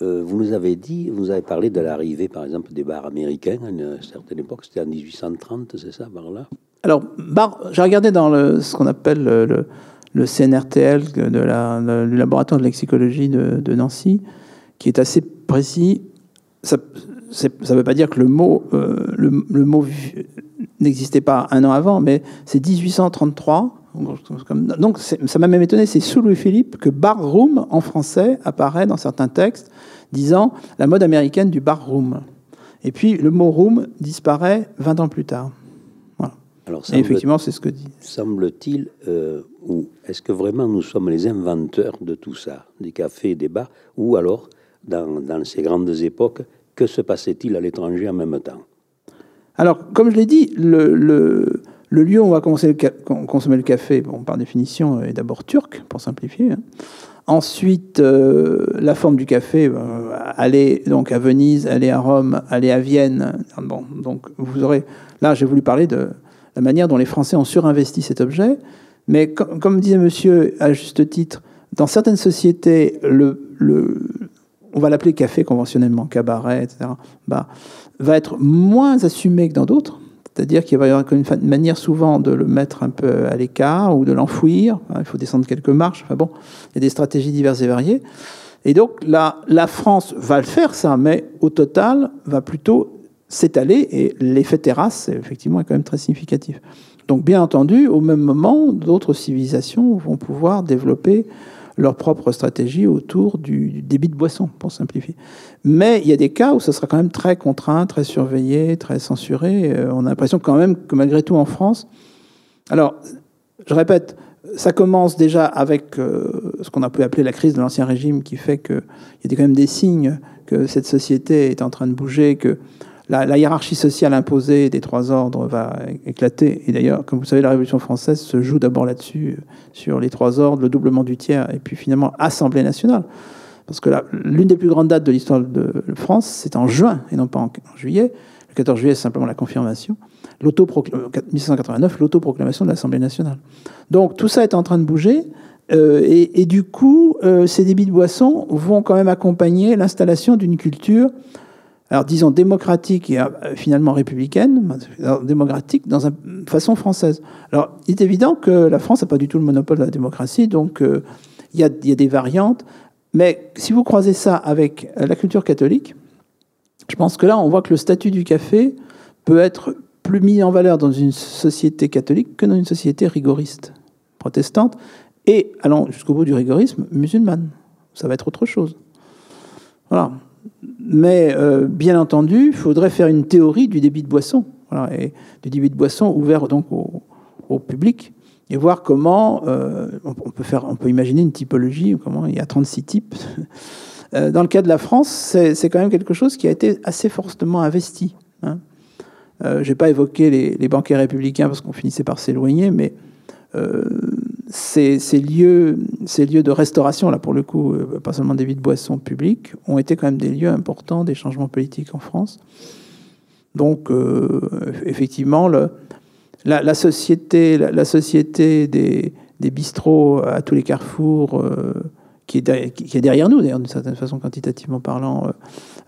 Euh, vous nous avez dit, vous avez parlé de l'arrivée, par exemple, des bars américains à une certaine époque. C'était en 1830, c'est ça, par là? Alors, bar, j'ai regardé dans le, ce qu'on appelle le, le, CNRTL de la, du laboratoire de lexicologie de, de, Nancy, qui est assez précis. Ça ne veut pas dire que le mot, le, le, mot n'existait pas un an avant, mais c'est 1833. Donc ça m'a même étonné, c'est sous Louis-Philippe que bar-room en français apparaît dans certains textes disant la mode américaine du bar-room. Et puis le mot room disparaît 20 ans plus tard. Voilà. Alors, Et effectivement, c'est ce que dit. Semble-t-il, euh, ou est-ce que vraiment nous sommes les inventeurs de tout ça, des cafés, des bars, ou alors, dans, dans ces grandes époques, que se passait-il à l'étranger en même temps? Alors, comme je l'ai dit, le, lieu où on va consommer le café, bon, par définition, est d'abord turc, pour simplifier. Hein. Ensuite, euh, la forme du café, euh, aller donc à Venise, aller à Rome, aller à Vienne. Bon, donc vous aurez. Là, j'ai voulu parler de la manière dont les Français ont surinvesti cet objet. Mais comme, disait Monsieur à juste titre, dans certaines sociétés, le, on va l'appeler café conventionnellement, cabaret, etc. Bah, va être moins assumé que dans d'autres. C'est-à-dire qu'il va y avoir une manière souvent de le mettre un peu à l'écart ou de l'enfouir. Il faut descendre quelques marches. Enfin bon, il y a des stratégies diverses et variées. Et donc la France va le faire ça, mais au total va plutôt s'étaler et l'effet terrasse, effectivement, est quand même très significatif. Donc bien entendu, au même moment, d'autres civilisations vont pouvoir développer leur propre stratégie autour du, débit de boisson, pour simplifier. Mais il y a des cas où ça sera quand même très contraint, très surveillé, très censuré. Euh, on a l'impression quand même que malgré tout en France, alors je répète, ça commence déjà avec euh, ce qu'on a pu appeler la crise de l'Ancien Régime, qui fait qu'il y a quand même des signes que cette société est en train de bouger, que la, hiérarchie sociale imposée des trois ordres va éclater. Et d'ailleurs, comme vous savez, la Révolution française se joue d'abord là-dessus, sur les trois ordres, le doublement du tiers, et puis finalement Assemblée nationale. Parce que l'une des plus grandes dates de l'histoire de France, c'est en juin et non pas en, juillet. Le 14 juillet, c'est simplement la confirmation. 1789, l'autoproclamation de l'Assemblée nationale. Donc tout ça est en train de bouger. Euh, et, du coup, euh, ces débits de boissons vont quand même accompagner l'installation d'une culture, alors disons démocratique et euh, finalement républicaine, démocratique dans une façon française. Alors il est évident que la France n'a pas du tout le monopole de la démocratie, donc il y, a, des variantes. Mais si vous croisez ça avec la culture catholique, je pense que là, on voit que le statut du café peut être plus mis en valeur dans une société catholique que dans une société rigoriste, protestante, et allant jusqu'au bout du rigorisme, musulmane. Ça va être autre chose. Voilà. Mais euh, bien entendu, il faudrait faire une théorie du débit de boisson, et du débit de boisson ouvert donc au, public, et voir comment euh, on, peut faire, on peut imaginer une typologie, comment il y a 36 types. [LAUGHS] Euh, dans le cas de la France, c'est quand même quelque chose qui a été assez fortement investi. Hein. je n'ai pas évoqué les, les banquiers républicains parce qu'on finissait par s'éloigner, mais ces, lieux, ces lieux de restauration, là pour le coup, euh, pas seulement des vies de boissons publiques, ont été quand même des lieux importants des changements politiques en France. Donc, euh, effectivement, la, société, la, société des, bistrots à tous les carrefours, euh, qui, est derrière, nous, d'ailleurs, d'une certaine façon, quantitativement parlant,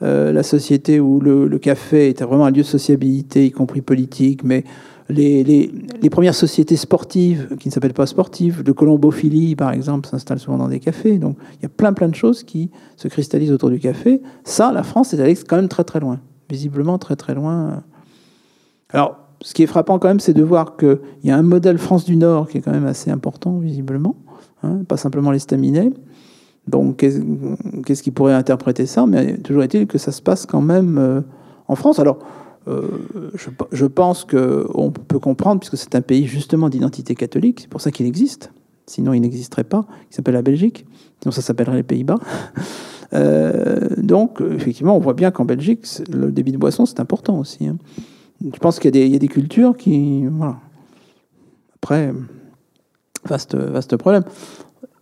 la société où le, le, café était vraiment un lieu de sociabilité, y compris politique, mais les, premières sociétés sportives, qui ne s'appellent pas sportives, de colombophilie, par exemple, s'installent souvent dans des cafés. Donc, il y a plein, plein de choses qui se cristallisent autour du café. Ça, la France est allée quand même très, très loin. Visiblement, très, très loin. Alors, ce qui est frappant quand même, c'est de voir qu'il y a un modèle France du Nord qui est quand même assez important, visiblement. Hein, pas simplement les staminets. Donc, qu'est-ce qui pourrait interpréter ça? Mais toujours est-il que ça se passe quand même euh, en France. Alors, euh, je, pense qu'on peut comprendre, puisque c'est un pays justement d'identité catholique, c'est pour ça qu'il existe. Sinon, il n'existerait pas. Il s'appelle la Belgique. Sinon, ça s'appellerait les Pays-Bas. Euh, donc, effectivement, on voit bien qu'en Belgique, le débit de boisson, c'est important aussi. Hein. Je pense qu'il y, a des cultures qui. Voilà. Après, vaste, vaste problème.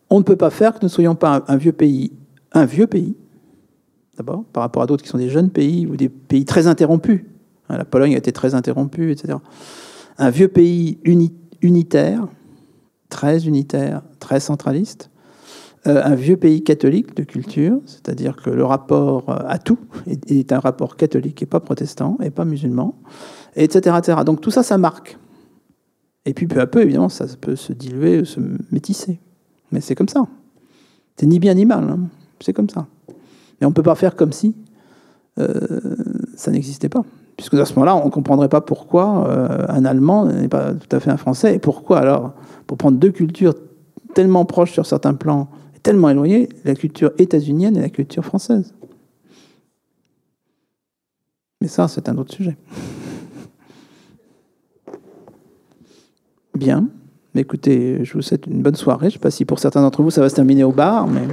On ne peut pas faire que nous ne soyons pas un vieux pays. Un vieux pays, d'abord, par rapport à d'autres qui sont des jeunes pays ou des pays très interrompus. Hein, la Pologne a été très interrompue, etc. Un vieux pays unitaire, très unitaire, très centraliste. Euh, un vieux pays catholique de culture, c'est-à-dire que le rapport euh, à tout est, un rapport catholique et pas protestant et pas musulman, etc., etc. Donc tout ça, ça marque. Et puis peu à peu, évidemment, ça peut se diluer, se métisser. Mais c'est comme ça. C'est ni bien ni mal. Hein. C'est comme ça. Mais on ne peut pas faire comme si euh, ça n'existait pas. Puisque à ce moment-là, on ne comprendrait pas pourquoi euh, un Allemand n'est pas tout à fait un Français. Et pourquoi alors Pour prendre deux cultures tellement proches sur certains plans, tellement éloignées, la culture états-unienne et la culture française. Mais ça, c'est un autre sujet. Bien. Écoutez, je vous souhaite une bonne soirée. Je ne sais pas si pour certains d'entre vous, ça va se terminer au bar, mais...